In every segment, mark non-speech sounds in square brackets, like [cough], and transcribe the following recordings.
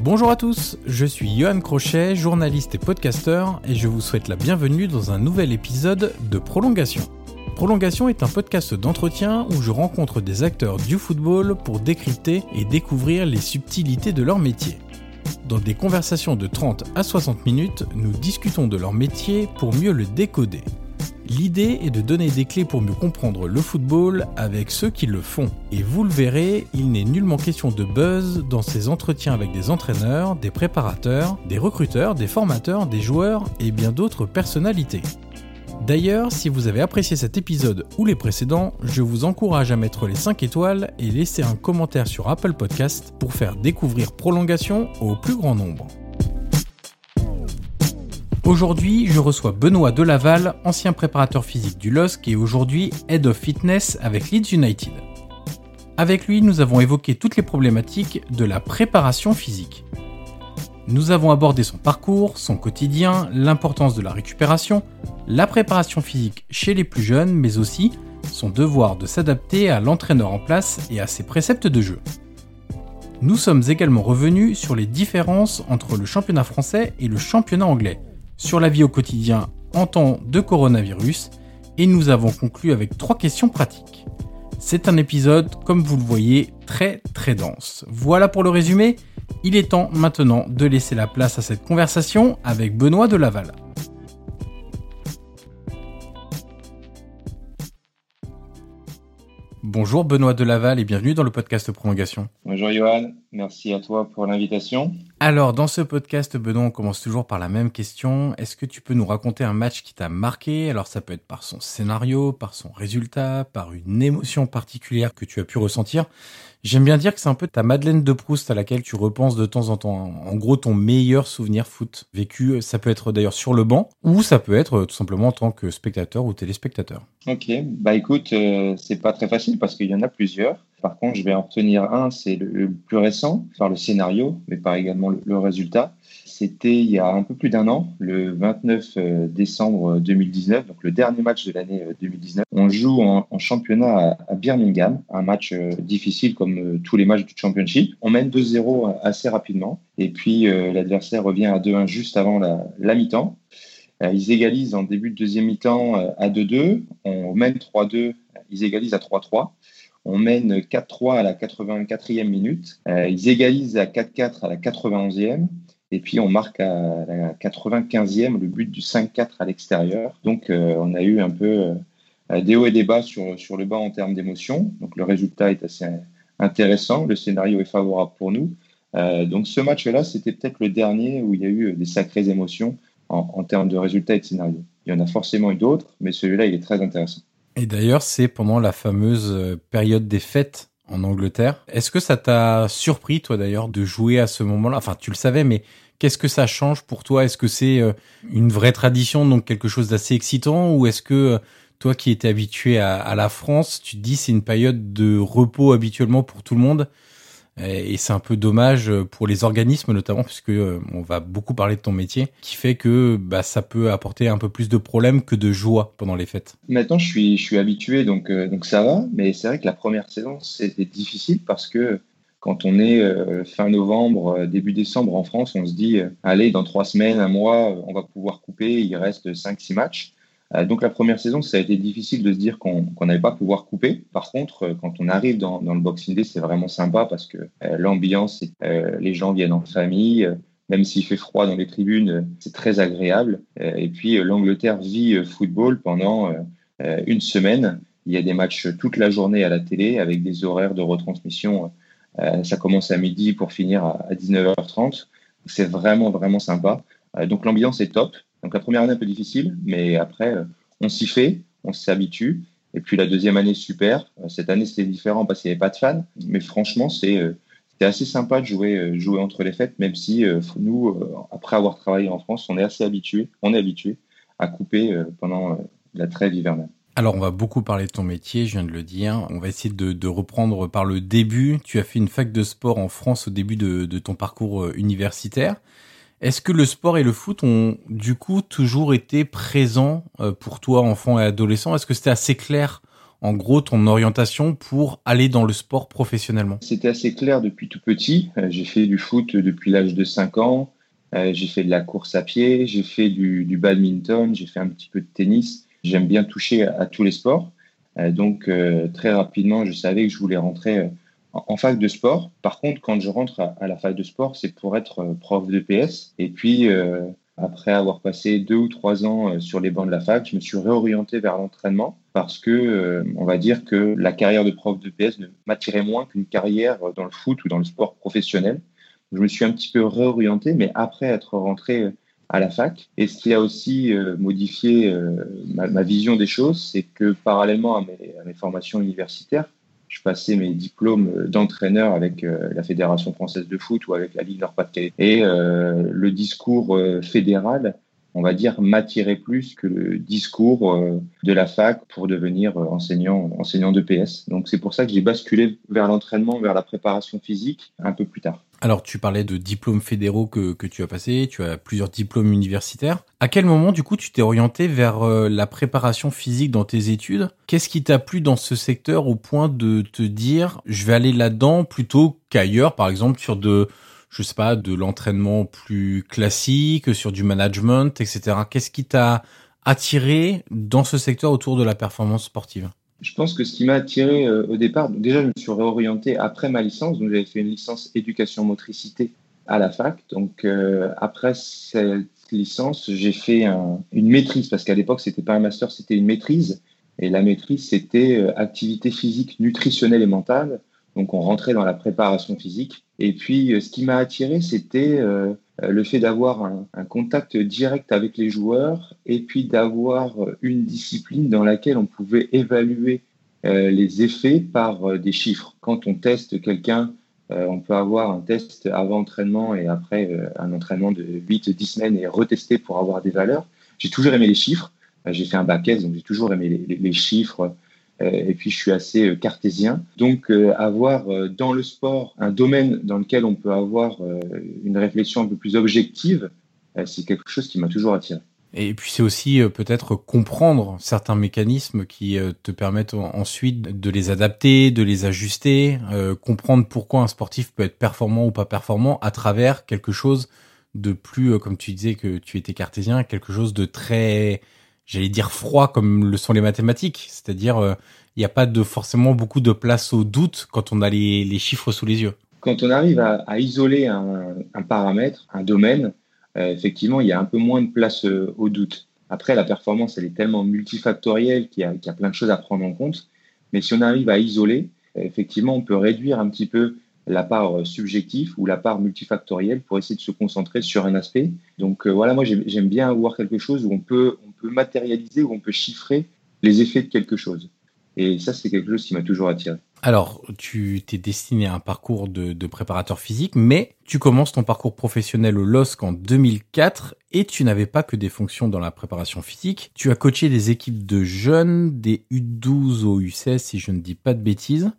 Bonjour à tous, je suis Johan Crochet, journaliste et podcasteur, et je vous souhaite la bienvenue dans un nouvel épisode de Prolongation. Prolongation est un podcast d'entretien où je rencontre des acteurs du football pour décrypter et découvrir les subtilités de leur métier. Dans des conversations de 30 à 60 minutes, nous discutons de leur métier pour mieux le décoder. L'idée est de donner des clés pour mieux comprendre le football avec ceux qui le font. Et vous le verrez, il n'est nullement question de buzz dans ces entretiens avec des entraîneurs, des préparateurs, des recruteurs, des formateurs, des joueurs et bien d'autres personnalités. D'ailleurs, si vous avez apprécié cet épisode ou les précédents, je vous encourage à mettre les 5 étoiles et laisser un commentaire sur Apple Podcast pour faire découvrir Prolongation au plus grand nombre. Aujourd'hui, je reçois Benoît Delaval, ancien préparateur physique du LOSC et aujourd'hui Head of Fitness avec Leeds United. Avec lui, nous avons évoqué toutes les problématiques de la préparation physique. Nous avons abordé son parcours, son quotidien, l'importance de la récupération, la préparation physique chez les plus jeunes, mais aussi son devoir de s'adapter à l'entraîneur en place et à ses préceptes de jeu. Nous sommes également revenus sur les différences entre le championnat français et le championnat anglais, sur la vie au quotidien en temps de coronavirus, et nous avons conclu avec trois questions pratiques. C'est un épisode, comme vous le voyez, très très dense. Voilà pour le résumé, il est temps maintenant de laisser la place à cette conversation avec Benoît de Laval. Bonjour Benoît de Laval et bienvenue dans le podcast Prolongation. Bonjour Johan, merci à toi pour l'invitation. Alors dans ce podcast Benoît, on commence toujours par la même question. Est-ce que tu peux nous raconter un match qui t'a marqué? Alors ça peut être par son scénario, par son résultat, par une émotion particulière que tu as pu ressentir. J'aime bien dire que c'est un peu ta Madeleine de Proust à laquelle tu repenses de temps en temps. En gros, ton meilleur souvenir foot vécu, ça peut être d'ailleurs sur le banc ou ça peut être tout simplement en tant que spectateur ou téléspectateur. Ok, bah écoute, euh, c'est pas très facile parce qu'il y en a plusieurs. Par contre, je vais en retenir un, c'est le, plus récent, par le scénario, mais pas également le résultat. C'était il y a un peu plus d'un an, le 29 euh, décembre 2019, donc le dernier match de l'année 2019. Euh, On joue en, championnat à, Birmingham, un match euh, difficile comme tous les matchs du championship. On mène 2-0 assez rapidement et puis l'adversaire revient à 2-1 juste avant la mi-temps. Ils égalisent en début de deuxième mi-temps à 2-2. On mène 3-2, ils égalisent à 3-3. On mène 4-3 à la 84e minute. ils égalisent à 4-4 à la 91e. Et puis on marque à la 95e le but du 5-4 à l'extérieur. Donc euh, on a eu un peu euh, des hauts et des bas sur, sur le bas en termes d'émotion. Donc le résultat est assez intéressant, le scénario est favorable pour nous. Euh, donc ce match-là, c'était peut-être le dernier où il y a eu des sacrées émotions en, en termes de résultats et de scénario. Il y en a forcément eu d'autres, mais celui-là, il est très intéressant. Et d'ailleurs, c'est pendant la fameuse période des fêtes en Angleterre. Est-ce que ça t'a surpris, toi d'ailleurs, de jouer à ce moment-là? Enfin, tu le savais, mais Qu'est-ce que ça change pour toi? Est-ce que c'est euh, une vraie tradition, donc quelque chose d'assez excitant, ou est-ce que euh, Toi qui étais habitué à, la France, tu te dis c'est une période de repos habituellement pour tout le monde? Et c'est un peu dommage pour les organismes notamment puisque euh, on va beaucoup parler de ton métier, qui fait que bah, ça peut apporter un peu plus de problèmes que de joie pendant les fêtes. Maintenant, je suis, je suis habitué, donc, euh, donc ça va. Mais c'est vrai que la première saison, c'était difficile parce que quand on est euh, fin novembre, début décembre en France, on se dit, allez, dans trois semaines, un mois, on va pouvoir couper, il reste 5-6 matchs. Euh, donc la première saison, ça a été difficile de se dire qu'on n'allait pas pouvoir couper. Par contre, euh, quand on arrive dans, le Boxing Day, c'est vraiment sympa parce que euh, l'ambiance, les gens viennent en famille, même s'il fait froid dans les tribunes, c'est très agréable. et puis l'Angleterre vit football pendant une semaine. Il y a des matchs toute la journée à la télé avec des horaires de retransmission. Ça commence à midi pour finir à, 19h30. C'est vraiment, vraiment sympa. donc l'ambiance est top. Donc la première année un peu difficile, mais après euh, on s'y fait, on s'y habitue. Et puis la deuxième année super. Euh, cette année c'était différent parce qu'il n'y avait pas de fans, mais franchement c'est euh, assez sympa de jouer jouer entre les fêtes, même si nous après avoir travaillé en France, on est assez habitué, on est habitué à couper pendant la trêve hivernale. Alors, on va beaucoup parler de ton métier, je viens de le dire. On va essayer de, reprendre par le début. Tu as fait une fac de sport en France au début de ton parcours universitaire. Est-ce que le sport et le foot ont du coup toujours été présents euh, pour toi, enfant et adolescent? Est-ce que c'était assez clair, en gros, ton orientation pour aller dans le sport professionnellement? C'était assez clair depuis tout petit. Euh, j'ai fait du foot depuis l'âge de 5 ans. Euh, j'ai fait de la course à pied, j'ai fait du, badminton, j'ai fait un petit peu de tennis. J'aime bien toucher à, tous les sports. donc très rapidement, je savais que je voulais rentrer en fac de sport. Par contre, quand je rentre à, la fac de sport, c'est pour être euh, prof de PS. Et puis, euh, après avoir passé deux ou trois ans euh, sur les bancs de la fac, je me suis réorienté vers l'entraînement parce que, on va dire que la carrière de prof de PS m'attirait moins qu'une carrière dans le foot ou dans le sport professionnel. Je me suis un petit peu réorienté, mais après être rentré à la fac. Et ce qui a aussi modifié ma, vision des choses, c'est que parallèlement à mes formations universitaires, je passais mes diplômes d'entraîneur avec euh, la Fédération française de foot ou avec la Ligue Nord-Pas-de-Calais. Et euh, le discours euh, fédéral, on va dire, m'attirait plus que le discours de la fac pour devenir enseignant, enseignant de PS. Donc c'est pour ça que j'ai basculé vers l'entraînement, vers la préparation physique un peu plus tard. Alors, tu parlais de diplômes fédéraux que, tu as passés, tu as plusieurs diplômes universitaires. À quel moment, du coup, tu t'es orienté vers euh, la préparation physique dans tes études? Qu'est-ce qui t'a plu dans ce secteur au point de te dire, je vais aller là-dedans plutôt qu'ailleurs, par exemple, sur de, je sais pas, de l'entraînement plus classique, sur du management, etc. Qu'est-ce qui t'a attiré dans ce secteur autour de la performance sportive? Je pense que ce qui m'a attiré euh, au départ, déjà je me suis réorienté après ma licence, donc j'avais fait une licence éducation motricité à la fac. Donc euh, après cette licence, j'ai fait une maîtrise parce qu'à l'époque c'était pas un master, c'était une maîtrise. Et la maîtrise c'était euh, activité physique, nutritionnelle et mentale. Donc on rentrait dans la préparation physique. Et puis ce qui m'a attiré, c'était euh, le fait d'avoir un, contact direct avec les joueurs et puis d'avoir une discipline dans laquelle on pouvait évaluer euh, les effets par euh, des chiffres. Quand on teste quelqu'un, on peut avoir un test avant entraînement et après un entraînement de 8-10 semaines et retester pour avoir des valeurs. J'ai toujours aimé les chiffres. J'ai fait un bac S, donc j'ai toujours aimé les chiffres, euh, et puis je suis assez euh, cartésien. Donc euh, avoir dans le sport un domaine dans lequel on peut avoir une réflexion un peu plus objective, c'est quelque chose qui m'a toujours attiré. Et puis c'est aussi peut-être comprendre certains mécanismes qui te permettent ensuite de les adapter, de les ajuster, comprendre pourquoi un sportif peut être performant ou pas performant à travers quelque chose de plus, comme tu disais que tu étais cartésien, quelque chose de très j'allais dire froid comme le sont les mathématiques, c'est-à-dire euh, il n'y a pas de forcément beaucoup de place au doute quand on a les, chiffres sous les yeux. Quand on arrive à, isoler un, un, paramètre, un domaine, euh, effectivement, il y a un peu moins de place euh, au doute. Après, la performance, elle est tellement multifactorielle qu'il y, y, a plein de choses à prendre en compte. Mais si on arrive à isoler, effectivement, on peut réduire un petit peu la part subjective ou la part multifactorielle pour essayer de se concentrer sur un aspect. Donc voilà, moi j'aime bien avoir quelque chose où on peut, on matérialiser, où on peut chiffrer les effets de quelque chose. Et ça, c'est quelque chose qui m'a toujours attiré. Alors, tu t'es destiné à un parcours de, préparateur physique, mais tu commences ton parcours professionnel au LOSC en 2004 Et tu n'avais pas que des fonctions dans la préparation physique. Tu as coaché des équipes de jeunes, des U12 au U16, si je ne dis pas de bêtises.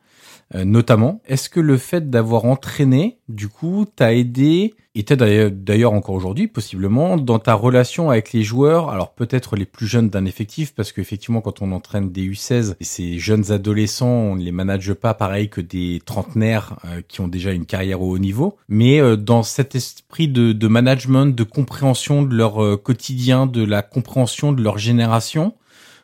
Euh, notamment. Est-ce que le fait d'avoir entraîné, du coup, t'a aidé, et t'aide d'ailleurs encore aujourd'hui, possiblement, dans ta relation avec les joueurs, alors peut-être les plus jeunes d'un effectif, parce qu'effectivement, quand on entraîne des U16, et ces jeunes adolescents, on ne les manage pas pareil que des trentenaires euh, qui ont déjà une carrière au haut niveau, mais euh, dans cet esprit de, management, de compréhension de leur quotidien, de la compréhension de leur génération,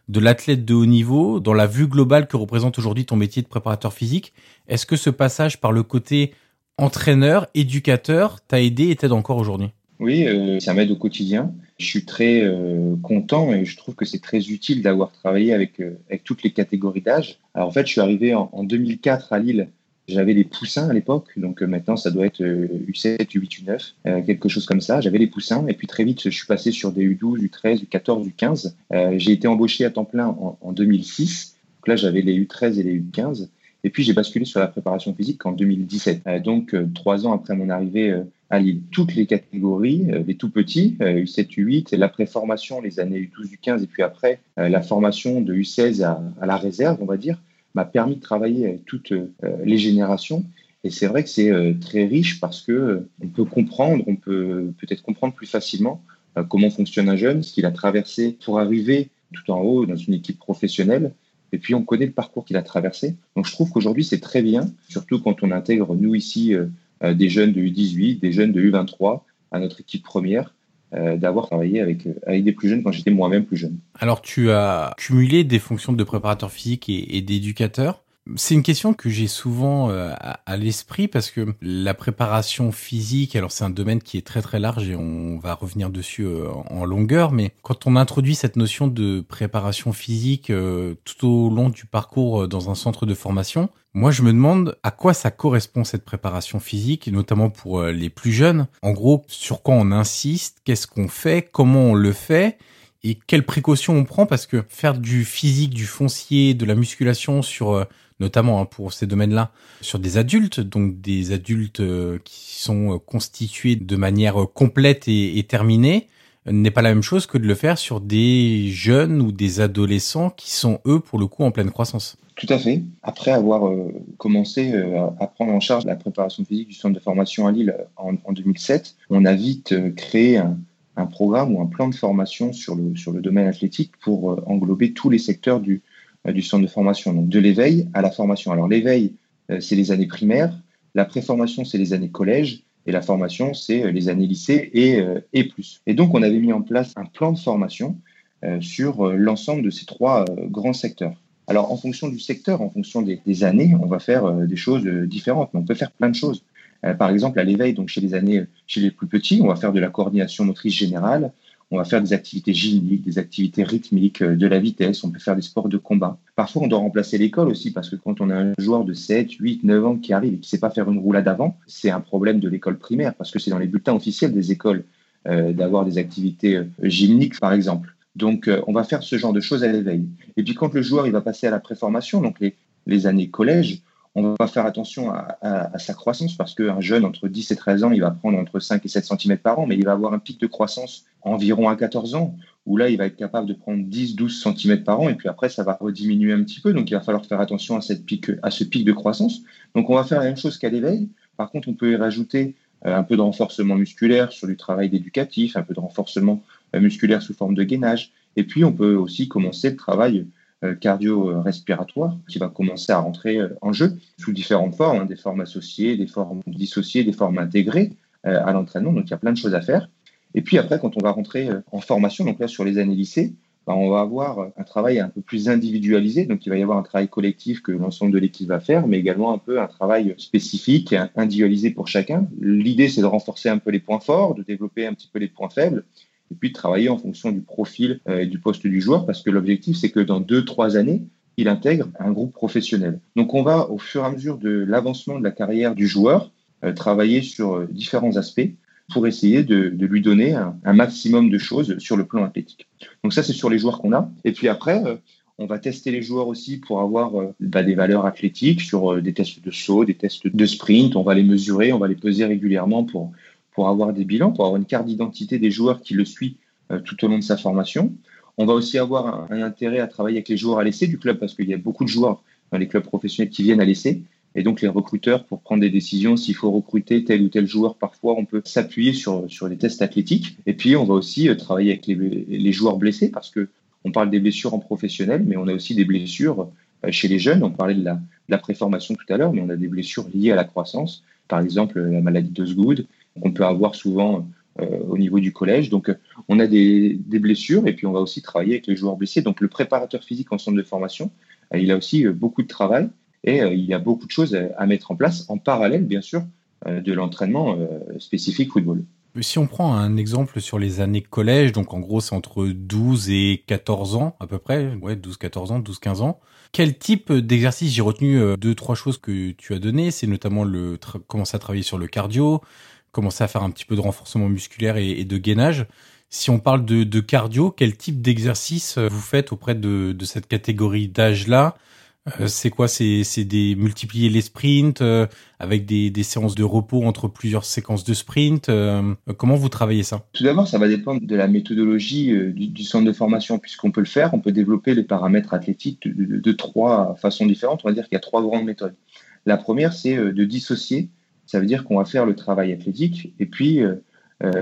de l'athlète de haut niveau, dans la vue globale que représente aujourd'hui ton métier de préparateur physique, est-ce que ce passage par le côté entraîneur, éducateur, t'a aidé et t'aide encore aujourd'hui? Oui, euh, ça m'aide au quotidien. Je suis très euh, content et je trouve que c'est très utile d'avoir travaillé avec, euh, avec toutes les catégories d'âge. Alors en fait, je suis arrivé en, en 2004 à Lille j'avais les poussins à l'époque, donc euh, maintenant ça doit être U7, U8, U9, quelque chose comme ça. J'avais les poussins et puis très vite je suis passé sur des U12, U13, U14, U15. j'ai été embauché à temps plein en, 2006. Donc là j'avais les U13 et les U15. Et puis j'ai basculé sur la préparation physique en 2017. Euh, donc euh, trois ans après mon arrivée à Lille, toutes les catégories, les tout petits, U7, U8, l'après-formation, les années U12, U15 et puis après la formation de U16 à la réserve, on va dire m'a permis de travailler avec toutes euh, les générations. Et c'est vrai que c'est euh, très riche parce que euh, on peut comprendre, on peut peut-être comprendre plus facilement comment fonctionne un jeune, ce qu'il a traversé pour arriver tout en haut dans une équipe professionnelle. Et puis on connaît le parcours qu'il a traversé. Donc je trouve qu'aujourd'hui c'est très bien, surtout quand on intègre nous ici des jeunes de U18, des jeunes de U23 à notre équipe première. Euh, d'avoir travaillé avec, euh, avec des plus jeunes quand j'étais moi-même plus jeune. Alors tu as cumulé des fonctions de préparateur physique et, d'éducateur. C'est une question que j'ai souvent euh, à, l'esprit parce que la préparation physique, alors c'est un domaine qui est très très large et on va revenir dessus euh, en longueur, mais quand on introduit cette notion de préparation physique euh, tout au long du parcours dans un centre de formation, moi je me demande à quoi ça correspond cette préparation physique, notamment pour les plus jeunes. En gros, sur quoi on insiste, qu'est-ce qu'on fait, comment on le fait et quelles précautions on prend parce que faire du physique, du foncier, de la musculation sur notamment hein, pour ces domaines-là, sur des adultes, donc des adultes euh, qui sont euh, constitués de manière euh, complète et, terminée, n'est pas la même chose que de le faire sur des jeunes ou des adolescents qui sont, eux, pour le coup, en pleine croissance. Tout à fait. Après avoir commencé à prendre en charge la préparation physique du centre de formation à Lille en, 2007, on a vite créé un, un, programme ou un plan de formation sur le, sur le domaine athlétique pour englober tous les secteurs du, euh, du centre de formation, donc de l'éveil à la formation. Alors l'éveil, euh, c'est les années primaires, la préformation, c'est les années collège, et la formation, c'est euh, les années lycée et, et plus. Et donc, on avait mis en place un plan de formation sur l'ensemble de ces trois grands secteurs. Alors, en fonction du secteur, en fonction des, des années, on va faire des choses différentes, mais on peut faire plein de choses. par exemple, à l'éveil, donc chez les années, chez les plus petits, on va faire de la coordination motrice générale, on va faire des activités gymniques, des activités rythmiques, euh, de la vitesse, on peut faire des sports de combat. Parfois, on doit remplacer l'école aussi parce que quand on a un joueur de 7, 8, 9 ans qui arrive et qui ne sait pas faire une roulade avant, c'est un problème de l'école primaire parce que c'est dans les bulletins officiels des écoles euh, d'avoir des activités euh, gymniques, par exemple. Donc, on va faire ce genre de choses à l'éveil. Et puis, quand le joueur il va passer à la préformation, donc les, les années collège, on va faire attention à, sa croissance parce qu'un jeune entre 10 et 13 ans, il va prendre entre 5 et 7 cm par an, mais il va avoir un pic de croissance environ à 14 ans, où là, il va être capable de prendre 10, 12 cm par an, et puis après, ça va rediminuer un petit peu. Donc, il va falloir faire attention à, cette pic, à ce pic de croissance. Donc, on va faire la même chose qu'à l'éveil. Par contre, on peut y rajouter euh, un peu de renforcement musculaire sur du travail d'éducatif, un peu de renforcement euh, musculaire sous forme de gainage. Et puis, on peut aussi commencer le travail cardio-respiratoire qui va commencer à rentrer euh, en jeu sous différentes formes, hein, des formes associées, des formes dissociées, des formes intégrées euh, à l'entraînement. Donc il y a plein de choses à faire. Et puis après, quand on va rentrer en formation, donc là sur les années lycée, bah, on va avoir un travail un peu plus individualisé. Donc il va y avoir un travail collectif que l'ensemble de l'équipe va faire, mais également un peu un travail spécifique, individualisé pour chacun. L'idée, c'est de renforcer un peu les points forts, de développer un petit peu les points faibles, et puis de travailler en fonction du profil euh, et du poste du joueur, parce que l'objectif, c'est que dans deux, trois années, il intègre un groupe professionnel. Donc on va, au fur et à mesure de l'avancement de la carrière du joueur, euh, travailler sur euh, différents aspects pour essayer de, lui donner un, maximum de choses sur le plan athlétique. Donc ça, c'est sur les joueurs qu'on a. Et puis après, on va tester les joueurs aussi pour avoir bah, des valeurs athlétiques sur des tests de saut, des tests de sprint. On va les mesurer, on va les peser régulièrement pour pour avoir des bilans, pour avoir une carte d'identité des joueurs qui le suit tout au long de sa formation. On va aussi avoir un, intérêt à travailler avec les joueurs à l'essai du club parce qu'il y a beaucoup de joueurs dans les clubs professionnels qui viennent à l'essai. Et donc les recruteurs, pour prendre des décisions, s'il faut recruter tel ou tel joueur, parfois on peut s'appuyer sur, sur les tests athlétiques. Et puis on va aussi euh, travailler avec les, les joueurs blessés parce que on parle des blessures en professionnel, mais on a aussi des blessures euh, chez les jeunes. On parlait de la, de préformation tout à l'heure, mais on a des blessures liées à la croissance. Par exemple, la maladie d'Osgood, qu'on peut avoir souvent euh, au niveau du collège. Donc, on a des, blessures et puis on va aussi travailler avec les joueurs blessés. Donc, le préparateur physique en centre de formation, il a aussi beaucoup de travail et euh, il y a beaucoup de choses à, mettre en place en parallèle, bien sûr, euh, de l'entraînement euh, spécifique football. Si on prend un exemple sur les années collège, donc en gros c'est entre 12 et 14 ans à peu près, ouais 12 14 ans, 12 15 ans. Quel type d'exercice j'ai retenu deux trois choses que tu as données, c'est notamment le commencer à travailler sur le cardio, commencer à faire un petit peu de renforcement musculaire et, de gainage. Si on parle de, cardio, quel type d'exercice vous faites auprès de, cette catégorie d'âge là euh, c'est quoi? C'est des multiplier les sprints euh, avec des, séances de repos entre plusieurs séquences de sprint. Euh, comment vous travaillez ça? Tout d'abord, ça va dépendre de la méthodologie du, centre de formation, puisqu'on peut le faire. On peut développer les paramètres athlétiques de, trois façons différentes. On va dire qu'il y a trois grandes méthodes. La première, c'est de dissocier. Ça veut dire qu'on va faire le travail athlétique et puis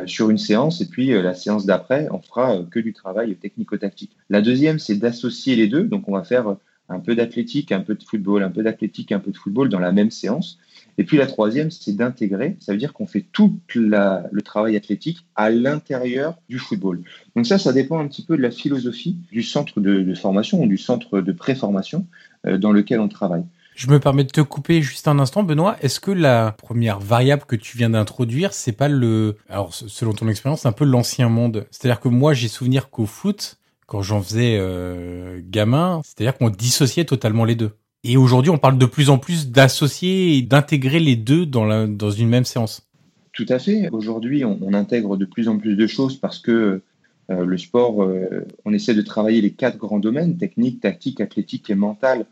sur une séance, et puis la séance d'après, on fera que du travail technico-tactique. La deuxième, c'est d'associer les deux. Donc, on va faire un peu d'athlétique, un peu de football, un peu d'athlétique, un peu de football dans la même séance. Et puis la troisième, c'est d'intégrer. Ça veut dire qu'on fait tout le travail athlétique à l'intérieur du football. Donc ça, ça dépend un petit peu de la philosophie du centre de, formation ou du centre de préformation euh, dans lequel on travaille. Je me permets de te couper juste un instant, Benoît. Est-ce que la première variable que tu viens d'introduire, c'est pas le, alors selon ton expérience, un peu l'ancien monde C'est-à-dire que moi, j'ai souvenir qu'au foot, quand j'en faisais euh, gamin, c'est-à-dire qu'on dissociait totalement les deux. Et aujourd'hui, on parle de plus en plus d'associer et d'intégrer les deux dans, dans une même séance. Tout à fait. Aujourd'hui, on, intègre de plus en plus de choses parce que euh, le sport, euh, on essaie de travailler les quatre grands domaines, technique, tactique, athlétique et mental,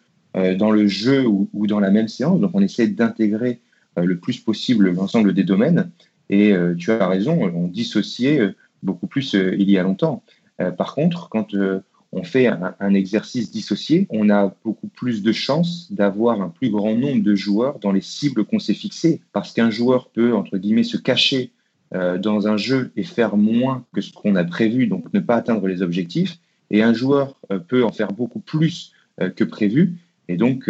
dans le jeu ou, dans la même séance. Donc, on essaie d'intégrer le plus possible l'ensemble des domaines. Et tu as raison, on dissociait beaucoup plus il y a longtemps. Euh, par contre, quand euh, on fait un, exercice dissocié, on a beaucoup plus de chances d'avoir un plus grand nombre de joueurs dans les cibles qu'on s'est fixées. Parce qu'un joueur peut, entre guillemets, se cacher euh, dans un jeu et faire moins que ce qu'on a prévu, donc ne pas atteindre les objectifs. Et un joueur peut en faire beaucoup plus que prévu et donc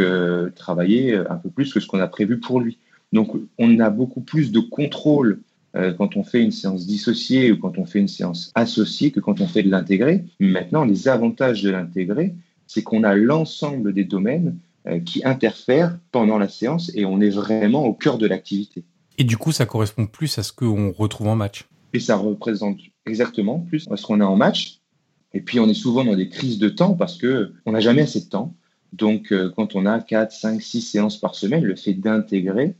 travailler un peu plus que ce qu'on a prévu pour lui. Donc on a beaucoup plus de contrôle euh, quand on fait une séance dissociée ou quand on fait une séance associée que quand on fait de l'intégré. Maintenant, les avantages de l'intégré, c'est qu'on a l'ensemble des domaines euh, qui interfèrent pendant la séance et on est vraiment au cœur de l'activité. Et du coup, ça correspond plus à ce qu'on retrouve en match. Et ça représente exactement plus à ce qu'on a en match. Et puis, on est souvent dans des crises de temps parce que on n'a jamais assez de temps. Donc, euh, quand on a 4, 5, 6 séances par semaine, le fait d'intégrer,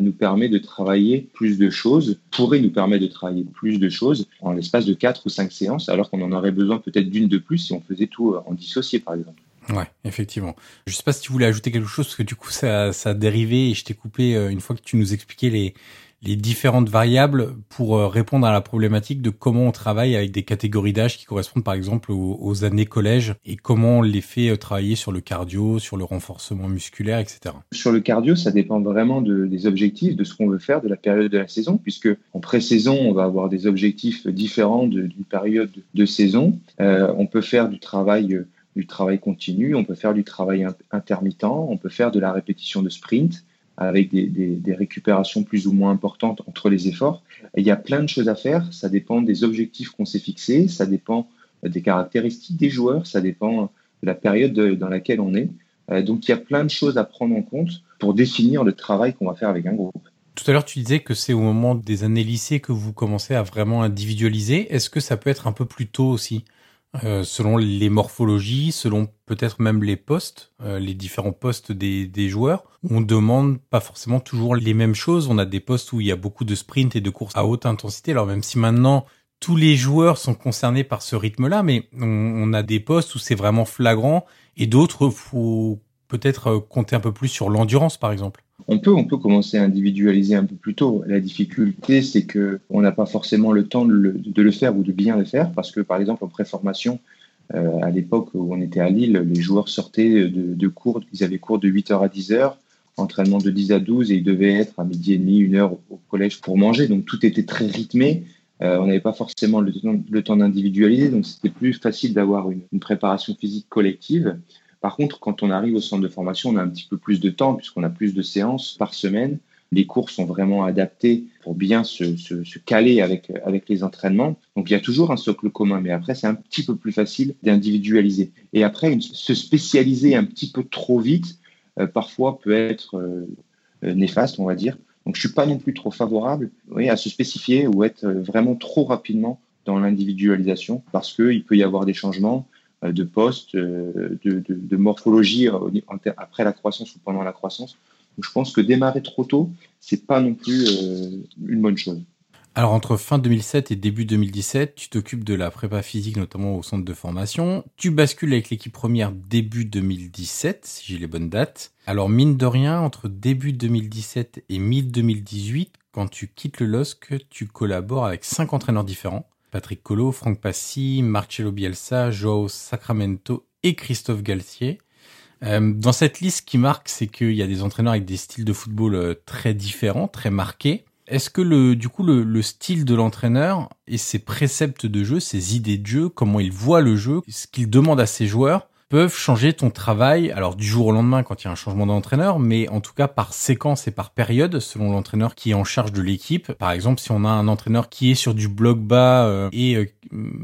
nous permet de travailler plus de choses, pourrait nous permettre de travailler plus de choses en l'espace de 4 ou 5 séances, alors qu'on en aurait besoin peut-être d'une de plus si on faisait tout en dissocié, par exemple. Ouais, effectivement. Je sais pas si tu voulais ajouter quelque chose, parce que du coup, ça, ça a dérivé et je t'ai coupé euh, une fois que tu nous expliquais les, les différentes variables pour euh, répondre à la problématique de comment on travaille avec des catégories d'âge qui correspondent par exemple aux, années collège et comment on les fait euh, travailler sur le cardio, sur le renforcement musculaire, etc. Sur le cardio, ça dépend vraiment de, des objectifs, de ce qu'on veut faire, de la période de la saison, puisque en pré-saison, on va avoir des objectifs différents d'une période de saison. Euh, on peut faire du travail du travail continu, on peut faire du travail intermittent, on peut faire de la répétition de sprint avec des, récupérations plus ou moins importantes entre les efforts. il y a plein de choses à faire. Ça dépend des objectifs qu'on s'est fixés, ça dépend des caractéristiques des joueurs, ça dépend de la période dans laquelle on est. Euh, donc il y a plein de choses à prendre en compte pour définir le travail qu'on va faire avec un groupe. Tout à l'heure, tu disais que c'est au moment des années lycée que vous commencez à vraiment individualiser. Est-ce que ça peut être un peu plus tôt aussi? Euh, selon les morphologies, selon peut-être même les postes, euh, les différents postes des, des, joueurs. On demande pas forcément toujours les mêmes choses. On a des postes où il y a beaucoup de sprints et de courses à haute intensité. Alors même si maintenant tous les joueurs sont concernés par ce rythme-là, mais on, on, a des postes où c'est vraiment flagrant et d'autres faut peut-être compter un peu plus sur l'endurance, par exemple. On peut, on peut commencer à individualiser un peu plus tôt. La difficulté, c'est que on n'a pas forcément le temps de le, faire ou de bien le faire, parce que par exemple en préformation, euh, à l'époque où on était à Lille, les joueurs sortaient de, cours, ils avaient cours de 8h à 10h, entraînement de 10 à 12 et ils devaient être à midi et demi, une heure au collège pour manger. Donc tout était très rythmé. Euh, on n'avait pas forcément le, temps d'individualiser, donc c'était plus facile d'avoir une, préparation physique collective. Par contre, quand on arrive au centre de formation, on a un petit peu plus de temps puisqu'on a plus de séances par semaine. Les cours sont vraiment adaptés pour bien se, caler avec, avec les entraînements. Donc il y a toujours un socle commun, mais après c'est un petit peu plus facile d'individualiser. Et après, se spécialiser un petit peu trop vite, euh, parfois peut être euh, néfaste, on va dire. Donc, je suis pas non plus trop favorable à se spécifier ou être euh, vraiment trop rapidement dans l'individualisation parce qu'il peut y avoir des changements euh, de poste, euh, de, de, morphologie après la croissance ou pendant la croissance. Donc, je pense que démarrer trop tôt, c'est pas non plus une bonne chose. Alors entre fin 2007 et début 2017, tu t'occupes de la prépa physique notamment au centre de formation. Tu bascules avec l'équipe première début 2017, si j'ai les bonnes dates. Alors mine de rien, entre début 2017 et mi-2018, quand tu quittes le LOSC, tu collabores avec cinq entraîneurs différents. Patrick Colo, Franck Passy, Marcelo Bielsa, Joao Sacramento et Christophe Galtier. Euh, dans cette liste, qui marque, c'est qu'il y a des entraîneurs avec des styles de football euh, très différents, très marqués. Est-ce que le, du coup, le, style de l'entraîneur et ses préceptes de jeu, ses idées de jeu, comment il voit le jeu, ce qu'il demande à ses joueurs, peuvent changer ton travail, alors du jour au lendemain quand il y a un changement d'entraîneur, mais en tout cas par séquence et par période, selon l'entraîneur qui est en charge de l'équipe. Par exemple, si on a un entraîneur qui est sur du bloc bas euh, et euh,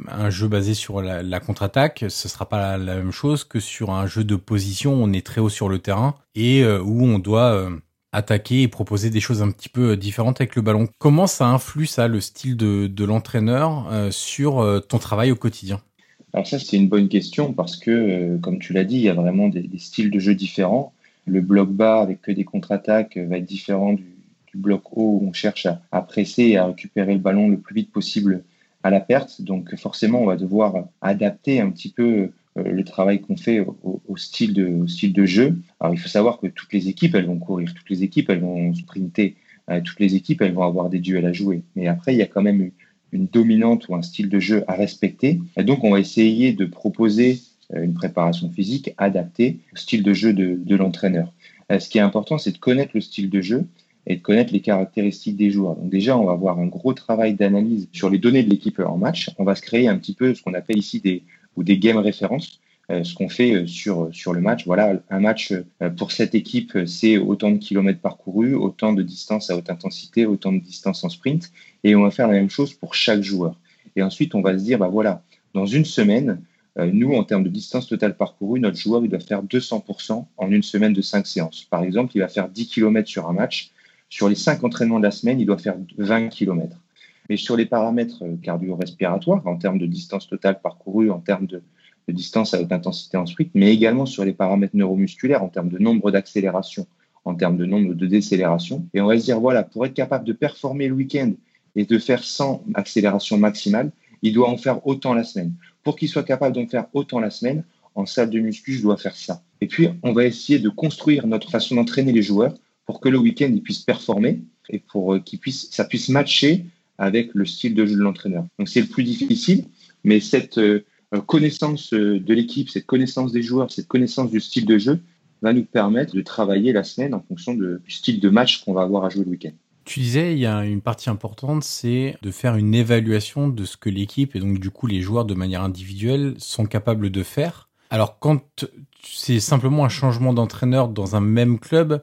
un jeu basé sur la, contre-attaque, ce sera pas la, même chose que sur un jeu de position, on est très haut sur le terrain et euh, où on doit attaquer et proposer des choses un petit peu euh, différentes avec le ballon. Comment ça influe ça, le style de, l'entraîneur, euh, sur euh, ton travail au quotidien? Alors ça, c'est une bonne question parce que, comme tu l'as dit, il y a vraiment des, styles de jeu différents. Le bloc bas avec que des contre-attaques va être différent du, bloc haut où on cherche à, presser et à récupérer le ballon le plus vite possible à la perte. Donc forcément, on va devoir adapter un petit peu euh, le travail qu'on fait au, style de, style de jeu. Alors, il faut savoir que toutes les équipes, elles vont courir, toutes les équipes, elles vont sprinter, euh, toutes les équipes, elles vont avoir des duels à jouer. Mais après, il y a quand même une dominante ou un style de jeu à respecter. Et donc, on va essayer de proposer euh, une préparation physique adaptée au style de jeu de, de l'entraîneur. Ce qui est important, c'est de connaître le style de jeu et de connaître les caractéristiques des joueurs. Donc déjà, on va avoir un gros travail d'analyse sur les données de l'équipe en match. On va se créer un petit peu ce qu'on appelle ici des, ou des game références. Euh, ce qu'on fait euh, sur, sur le match. Voilà, un match euh, pour cette équipe, c'est autant de kilomètres parcourus, autant de distance à haute intensité, autant de distance en sprint. Et on va faire la même chose pour chaque joueur. Et ensuite, on va se dire, bah voilà, dans une semaine, nous, en termes de distance totale parcourue, notre joueur, il doit faire 200% en une semaine de 5 séances. Par exemple, il va faire 10 km sur un match. Sur les 5 entraînements de la semaine, il doit faire 20 km. Mais sur les paramètres cardio-respiratoires, en termes de distance totale parcourue, en termes de, distance à haute intensité en sprint, mais également sur les paramètres neuromusculaires, en termes de nombre d'accélérations, en termes de nombre de décélérations. Et on va se dire, voilà, pour être capable de performer le week-end et de faire 100 accélérations maximales, il doit en faire autant la semaine. Pour qu'il soit capable d'en faire autant la semaine, en salle de muscu, je dois faire ça. Et puis, on va essayer de construire notre façon d'entraîner les joueurs pour que le week-end, ils puissent performer et pour euh, qu'ils puissent, ça puisse matcher avec le style de jeu de l'entraîneur. Donc c'est le plus difficile, mais cette euh, connaissance euh, de l'équipe, cette connaissance des joueurs, cette connaissance du style de jeu va nous permettre de travailler la semaine en fonction du style de match qu'on va avoir à jouer le week-end. Tu disais, il y a une partie importante, c'est de faire une évaluation de ce que l'équipe et donc du coup les joueurs de manière individuelle sont capables de faire. Alors quand c'est simplement un changement d'entraîneur dans un même club,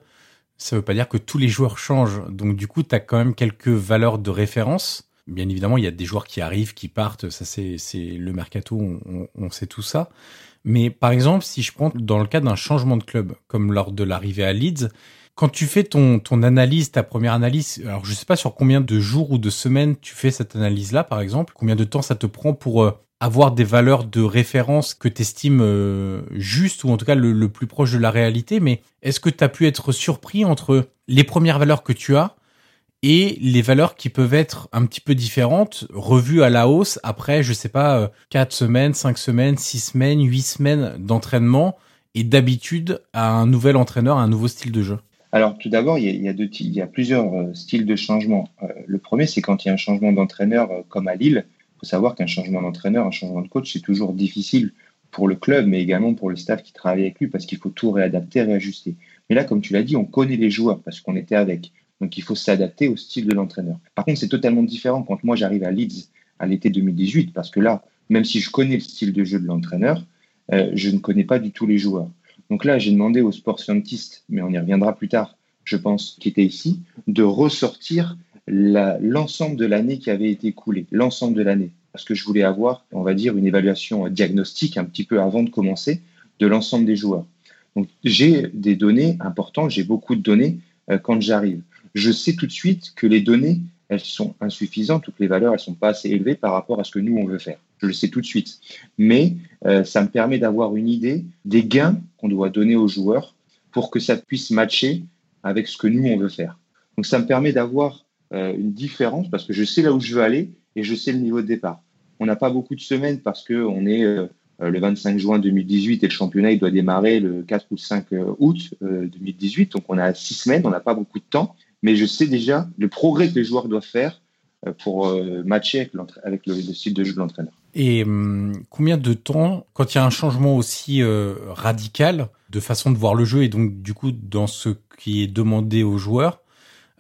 ça veut pas dire que tous les joueurs changent. Donc du coup, tu as quand même quelques valeurs de référence. Bien évidemment, il y a des joueurs qui arrivent, qui partent, ça c'est le mercato, on, on, sait tout ça. Mais par exemple, si je prends dans le cas d'un changement de club, comme lors de l'arrivée à Leeds, quand tu fais ton, ton analyse, ta première analyse, alors je sais pas sur combien de jours ou de semaines tu fais cette analyse-là, par exemple, combien de temps ça te prend pour euh, avoir des valeurs de référence que tu estimes euh, justes ou en tout cas le, plus proche de la réalité, mais est-ce que tu as pu être surpris entre les premières valeurs que tu as et les valeurs qui peuvent être un petit peu différentes, revues à la hausse après, je sais pas, 4 euh, semaines, 5 semaines, 6 semaines, 8 semaines d'entraînement et d'habitude à un nouvel entraîneur, à un nouveau style de jeu Alors, tout d'abord, il, y a, plusieurs euh, styles de changement. Euh, le premier, c'est quand il y a un changement d'entraîneur comme à Lille. Il faut savoir qu'un changement d'entraîneur, un changement de coach, c'est toujours difficile pour le club, mais également pour le staff qui travaille avec lui, parce qu'il faut tout réadapter, réajuster. Mais là, comme tu l'as dit, on connaît les joueurs parce qu'on était avec. Donc, il faut s'adapter au style de l'entraîneur. Par contre, c'est totalement différent quand moi j'arrive à Leeds à l'été 2018, parce que là, même si je connais le style de jeu de l'entraîneur, je ne connais pas du tout les joueurs. Donc là, j'ai demandé aux sport scientistes, mais on y reviendra plus tard, je pense, qui était ici, de ressortir l'ensemble de l'année qui avait été écoulée, l'ensemble de l'année. Parce que je voulais avoir, on va dire, une évaluation diagnostique un petit peu avant de commencer de l'ensemble des joueurs. Donc j'ai des données importantes, j'ai beaucoup de données euh, quand j'arrive. Je sais tout de suite que les données, elles sont insuffisantes, toutes les valeurs, elles sont pas assez élevées par rapport à ce que nous, on veut faire. Je le sais tout de suite. Mais euh, ça me permet d'avoir une idée des gains qu'on doit donner aux joueurs pour que ça puisse matcher avec ce que nous, on veut faire. Donc ça me permet d'avoir euh, une différence parce que je sais là où je veux aller et je sais le niveau de départ. On n'a pas beaucoup de semaines parce qu'on est euh, le 25 juin 2018 et le championnat il doit démarrer le 4 ou 5 août 2018. Donc on a six semaines, on n'a pas beaucoup de temps, mais je sais déjà le progrès que les joueurs doivent faire pour matcher avec, le style de jeu de l'entraîneur. Et hum, combien de temps, quand il y a un changement aussi euh, radical de façon de voir le jeu et donc du coup dans ce qui est demandé aux joueurs,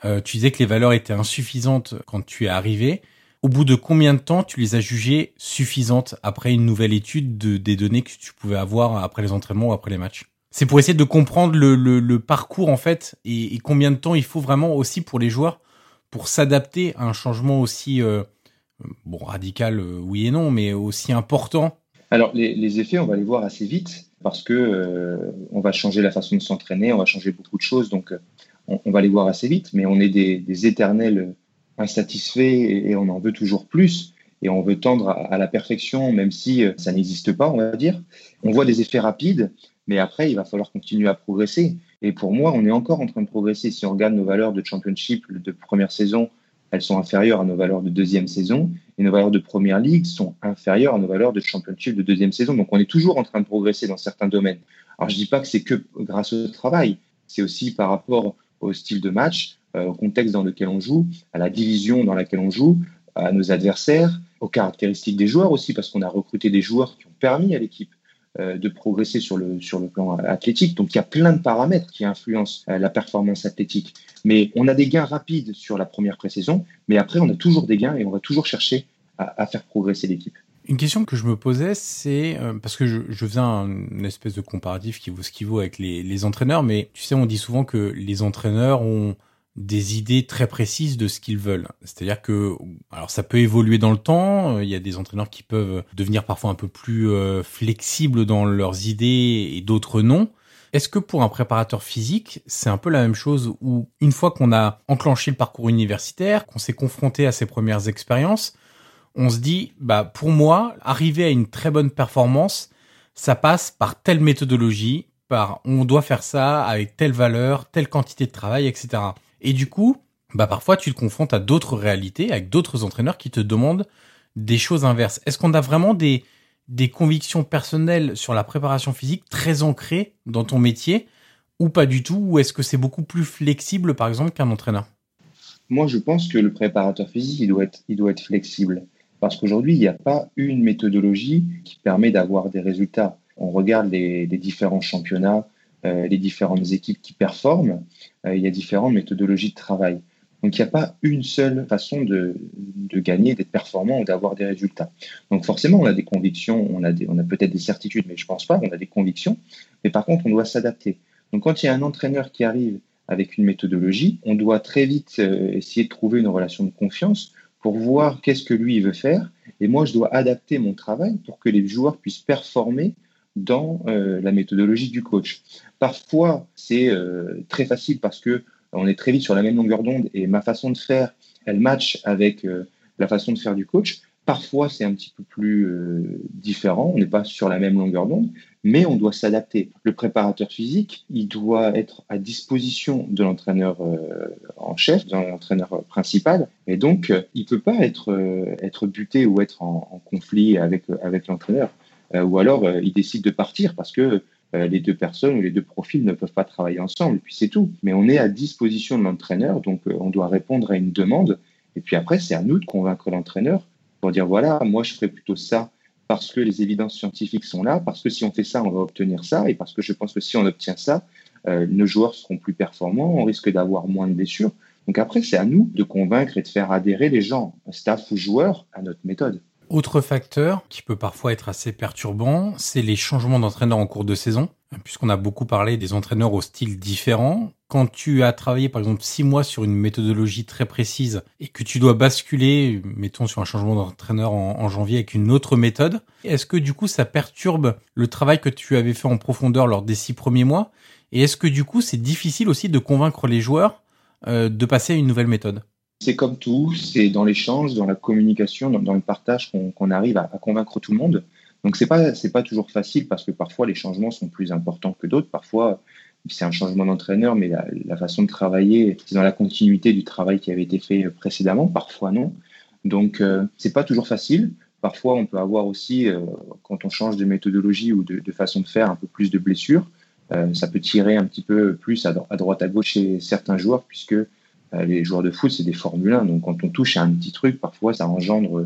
euh, tu disais que les valeurs étaient insuffisantes quand tu es arrivé. Au bout de combien de temps tu les as jugées suffisantes après une nouvelle étude de, des données que tu pouvais avoir après les entraînements ou après les matchs? C'est pour essayer de comprendre le, parcours en fait et, combien de temps il faut vraiment aussi pour les joueurs pour s'adapter à un changement aussi euh, bon, radical, euh, oui et non, mais aussi important Alors, les, effets, on va les voir assez vite parce que euh, on va changer la façon de s'entraîner, on va changer beaucoup de choses, donc on, va les voir assez vite, mais on est des, éternels insatisfaits et, on en veut toujours plus et on veut tendre à, la perfection, même si ça n'existe pas, on va dire. On voit des effets rapides, mais après, il va falloir continuer à progresser. Et pour moi, on est encore en train de progresser. Si on regarde nos valeurs de championship de première saison elles sont inférieures à nos valeurs de deuxième saison et nos valeurs de première ligue sont inférieures à nos valeurs de championship de deuxième saison. Donc on est toujours en train de progresser dans certains domaines. Alors je dis pas que c'est que grâce au travail, c'est aussi par rapport au style de match, euh, au contexte dans lequel on joue, à la division dans laquelle on joue, à nos adversaires, aux caractéristiques des joueurs aussi, parce qu'on a recruté des joueurs qui ont permis à l'équipe de progresser sur le, sur le plan athlétique. Donc il y a plein de paramètres qui influencent euh, la performance athlétique. Mais on a des gains rapides sur la première pré-saison, mais après on a toujours des gains et on va toujours chercher à, faire progresser l'équipe. Une question que je me posais, c'est euh, parce que je, je faisais un, espèce de comparatif qui vaut ce qui vaut avec les, les entraîneurs, mais tu sais, on dit souvent que les entraîneurs ont des idées très précises de ce qu'ils veulent. C'est-à-dire que, alors ça peut évoluer dans le temps. Il y a des entraîneurs qui peuvent devenir parfois un peu plus euh, flexibles dans leurs idées et d'autres non. Est-ce que pour un préparateur physique, c'est un peu la même chose où une fois qu'on a enclenché le parcours universitaire, qu'on s'est confronté à ses premières expériences, on se dit, bah pour moi, arriver à une très bonne performance, ça passe par telle méthodologie, par on doit faire ça avec telle valeur, telle quantité de travail, etc. Et du coup, bah parfois tu te confrontes à d'autres réalités, avec d'autres entraîneurs qui te demandent des choses inverses. Est-ce qu'on a vraiment des, des convictions personnelles sur la préparation physique très ancrées dans ton métier ou pas du tout? Ou est-ce que c'est beaucoup plus flexible par exemple qu'un entraîneur? Moi je pense que le préparateur physique il doit être, il doit être flexible parce qu'aujourd'hui il n'y a pas une méthodologie qui permet d'avoir des résultats. On regarde les, différents championnats, les différentes équipes qui performent, euh, il y a différentes méthodologies de travail. Donc il n'y a pas une seule façon de, gagner, d'être performant ou d'avoir des résultats. Donc forcément, on a des convictions, on a, peut-être des certitudes, mais je ne pense pas, on a des convictions. Mais par contre, on doit s'adapter. Donc quand il y a un entraîneur qui arrive avec une méthodologie, on doit très vite euh, essayer de trouver une relation de confiance pour voir qu'est-ce que lui veut faire. Et moi, je dois adapter mon travail pour que les joueurs puissent performer dans euh, la méthodologie du coach. Parfois, c'est euh, très facile parce que on est très vite sur la même longueur d'onde et ma façon de faire, elle match avec euh, la façon de faire du coach. Parfois, c'est un petit peu plus différent, on n'est pas sur la même longueur d'onde, mais on doit s'adapter. Le préparateur physique, il doit être à disposition de l'entraîneur en chef, de l'entraîneur principal, et donc il ne peut pas être, buté ou être en, conflit avec, l'entraîneur. Euh, ou alors euh, il décide de partir parce que euh, les deux personnes ou les deux profils ne peuvent pas travailler ensemble, et puis c'est tout. Mais on est à disposition de l'entraîneur, donc euh, on doit répondre à une demande, et puis après, c'est à nous de convaincre l'entraîneur pour dire, voilà, moi je ferais plutôt ça parce que les évidences scientifiques sont là, parce que si on fait ça, on va obtenir ça, et parce que je pense que si on obtient ça, euh, nos joueurs seront plus performants, on risque d'avoir moins de blessures. Donc après, c'est à nous de convaincre et de faire adhérer les gens, staff ou joueurs, à notre méthode. Autre facteur qui peut parfois être assez perturbant, c'est les changements d'entraîneur en cours de saison, puisqu'on a beaucoup parlé des entraîneurs au style différent. Quand tu as travaillé par exemple six mois sur une méthodologie très précise et que tu dois basculer, mettons sur un changement d'entraîneur en, janvier avec une autre méthode, est-ce que du coup ça perturbe le travail que tu avais fait en profondeur lors des six premiers mois? Et est-ce que du coup c'est difficile aussi de convaincre les joueurs euh, de passer à une nouvelle méthode? C'est comme tout, c'est dans l'échange, dans la communication, dans, le partage qu'on arrive à, convaincre tout le monde. Donc c'est pas pas toujours facile parce que parfois les changements sont plus importants que d'autres. Parfois c'est un changement d'entraîneur, mais la, façon de travailler c'est dans la continuité du travail qui avait été fait précédemment. Parfois non. Donc euh, c'est pas toujours facile. Parfois on peut avoir aussi euh, quand on change de méthodologie ou de, façon de faire un peu plus de blessures. Euh, ça peut tirer un petit peu plus à, à droite à gauche chez certains joueurs puisque les joueurs de foot, c'est des Formule 1. Donc, quand on touche à un petit truc, parfois, ça engendre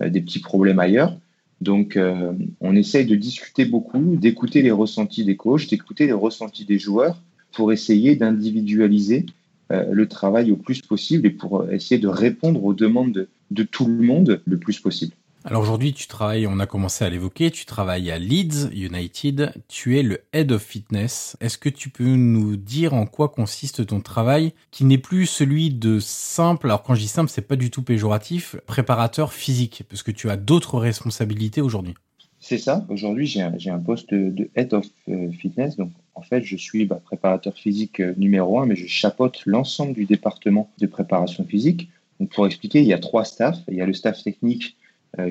euh, des petits problèmes ailleurs. Donc, euh, on essaye de discuter beaucoup, d'écouter les ressentis des coachs, d'écouter les ressentis des joueurs pour essayer d'individualiser le travail au plus possible et pour essayer de répondre aux demandes de tout le monde le plus possible. Alors aujourd'hui, tu travailles, on a commencé à l'évoquer, tu travailles à Leeds United, tu es le Head of Fitness. Est-ce que tu peux nous dire en quoi consiste ton travail qui n'est plus celui de simple, alors quand je dis simple, c'est pas du tout péjoratif, préparateur physique, parce que tu as d'autres responsabilités aujourd'hui C'est ça, aujourd'hui j'ai un, poste de Head of euh, Fitness, donc en fait je suis bah, préparateur physique euh, numéro un, mais je chapeaute l'ensemble du département de préparation physique. Donc pour expliquer, il y a trois staffs, il y a le staff technique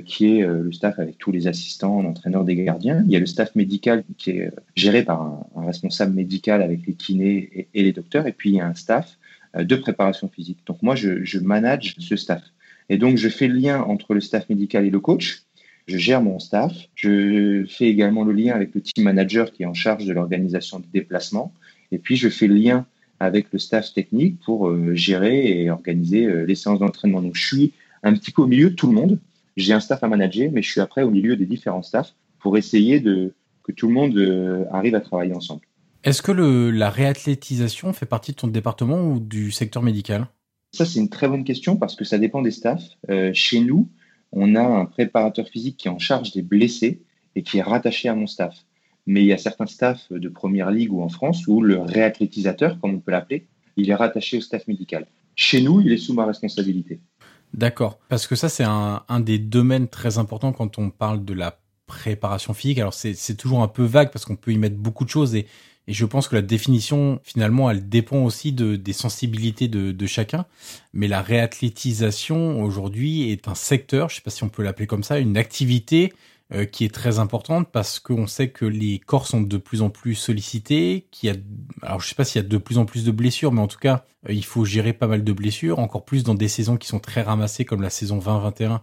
qui est euh, le staff avec tous les assistants, l'entraîneur des gardiens. Il y a le staff médical qui est euh, géré par un, responsable médical avec les kinés et, les docteurs. Et puis il y a un staff de préparation physique. Donc moi, je, manage ce staff. Et donc je fais le lien entre le staff médical et le coach. Je gère mon staff. Je fais également le lien avec le team manager qui est en charge de l'organisation des déplacements. Et puis je fais le lien avec le staff technique pour gérer et organiser les séances d'entraînement. Donc je suis un petit peu au milieu de tout le monde j'ai un staff à manager, mais je suis après au milieu des différents staffs pour essayer de, que tout le monde euh, arrive à travailler ensemble. Est-ce que le, la réathlétisation fait partie de ton département ou du secteur médical? Ça, c'est une très bonne question parce que ça dépend des staffs. Euh, chez nous, on a un préparateur physique qui est en charge des blessés et qui est rattaché à mon staff. Mais il y a certains staffs de première ligue ou en France où le réathlétisateur, comme on peut l'appeler, il est rattaché au staff médical. Chez nous, il est sous ma responsabilité. D'accord. Parce que ça, c'est un, des domaines très importants quand on parle de la préparation physique. Alors, c'est toujours un peu vague parce qu'on peut y mettre beaucoup de choses et, et, je pense que la définition, finalement, elle dépend aussi de, des sensibilités de, de chacun. Mais la réathlétisation, aujourd'hui, est un secteur, je sais pas si on peut l'appeler comme ça, une activité euh, qui est très importante parce qu'on sait que les corps sont de plus en plus sollicités, qu'il y a, alors je sais pas s'il y a de plus en plus de blessures, mais en tout cas, euh, il faut gérer pas mal de blessures, encore plus dans des saisons qui sont très ramassées comme la saison 2021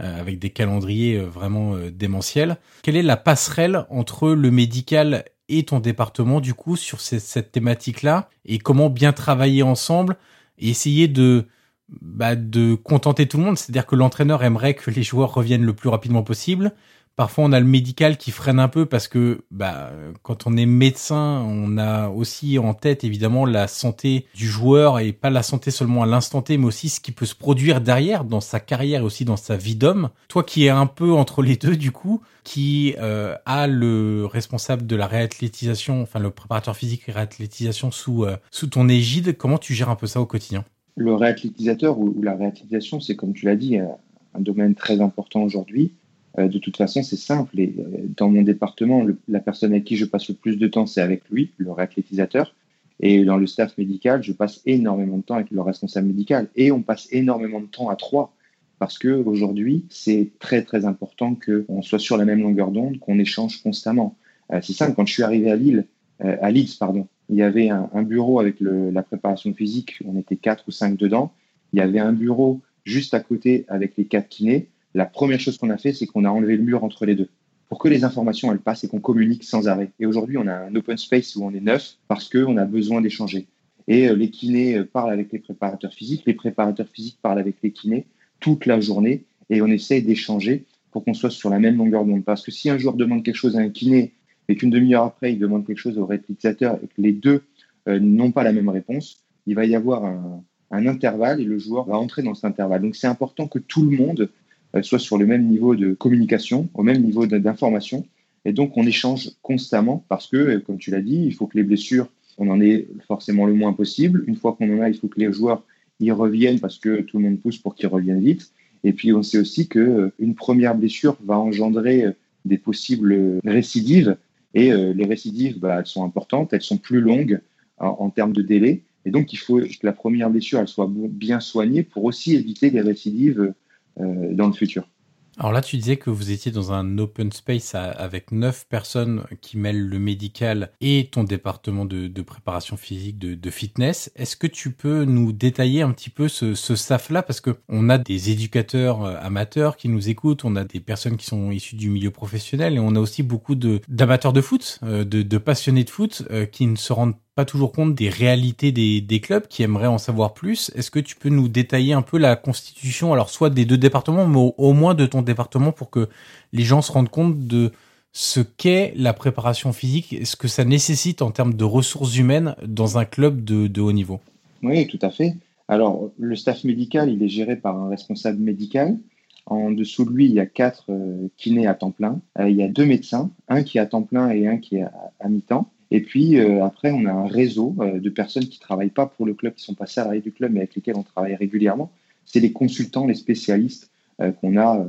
euh, avec des calendriers vraiment démentiels. Quelle est la passerelle entre le médical et ton département du coup sur cette thématique-là? Et comment bien travailler ensemble et essayer de bah, de contenter tout le monde, c'est-à-dire que l'entraîneur aimerait que les joueurs reviennent le plus rapidement possible, Parfois, on a le médical qui freine un peu parce que bah, quand on est médecin, on a aussi en tête évidemment la santé du joueur et pas la santé seulement à l'instant T, mais aussi ce qui peut se produire derrière dans sa carrière et aussi dans sa vie d'homme. Toi qui es un peu entre les deux du coup, qui euh, a le responsable de la réathlétisation, enfin le préparateur physique et réathlétisation sous, euh, sous ton égide, comment tu gères un peu ça au quotidien? Le réathlétisateur ou, la réathlétisation, c'est comme tu l'as dit, euh, un domaine très important aujourd'hui. Euh, de toute façon, c'est simple. Et, euh, dans mon département, la personne avec qui je passe le plus de temps, c'est avec lui, le réathlétisateur. Et dans le staff médical, je passe énormément de temps avec le responsable médical. Et on passe énormément de temps à trois. Parce qu'aujourd'hui, c'est très très important qu'on soit sur la même longueur d'onde, qu'on échange constamment. Euh, c'est simple, quand je suis arrivé à Lille, à Leeds, pardon, il y avait un, bureau avec la préparation physique, on était quatre ou cinq dedans. Il y avait un bureau juste à côté avec les quatre kinés la première chose qu'on a fait, c'est qu'on a enlevé le mur entre les deux. pour que les informations elles passent et qu'on communique sans arrêt. Et aujourd'hui, on a un open space où on est neuf parce qu'on a besoin d'échanger. Et euh, les kinés euh, parlent avec les préparateurs physiques, les préparateurs physiques parlent avec les kinés toute la journée et on essaie d'échanger pour qu'on soit sur la même longueur d'onde. Parce que si un joueur demande quelque chose à un kiné et qu'une demi-heure après, il demande quelque chose au réplicateur et que les deux euh, n'ont pas la même réponse, il va y avoir un, intervalle et le joueur va entrer dans cet intervalle. Donc c'est important que tout le monde soit sur le même niveau de communication, au même niveau d'information. Et donc on échange constamment parce que, comme tu l'as dit, il faut que les blessures, on en ait forcément le moins possible. Une fois qu'on en a, il faut que les joueurs y reviennent parce que tout le monde pousse pour qu'ils reviennent vite. Et puis on sait aussi que euh, une première blessure va engendrer euh, des possibles récidives. Et euh, les récidives, bah, elles sont importantes, elles sont plus longues en, termes de délai. Et donc il faut que la première blessure, elle soit bien soignée pour aussi éviter les récidives dans le futur. Alors là, tu disais que vous étiez dans un open space avec neuf personnes qui mêlent le médical et ton département de, préparation physique, de, fitness. Est-ce que tu peux nous détailler un petit peu ce, ce staff-là? Parce que on a des éducateurs euh, amateurs qui nous écoutent, on a des personnes qui sont issues du milieu professionnel et on a aussi beaucoup d'amateurs de, foot, euh, de, de, passionnés de foot euh, qui ne se rendent toujours compte des réalités des, clubs qui aimeraient en savoir plus. Est-ce que tu peux nous détailler un peu la constitution, alors soit des deux départements, mais au, moins de ton département pour que les gens se rendent compte de ce qu'est la préparation physique ce que ça nécessite en termes de ressources humaines dans un club de, de haut niveau? Oui, tout à fait. Alors, le staff médical, il est géré par un responsable médical. En dessous de lui, il y a quatre euh, kinés à temps plein. Euh, il y a deux médecins, un qui est à temps plein et un qui est à mi-temps. Et puis euh, après, on a un réseau euh, de personnes qui travaillent pas pour le club, qui sont pas salariés du club, mais avec lesquels on travaille régulièrement. C'est les consultants, les spécialistes euh, qu'on a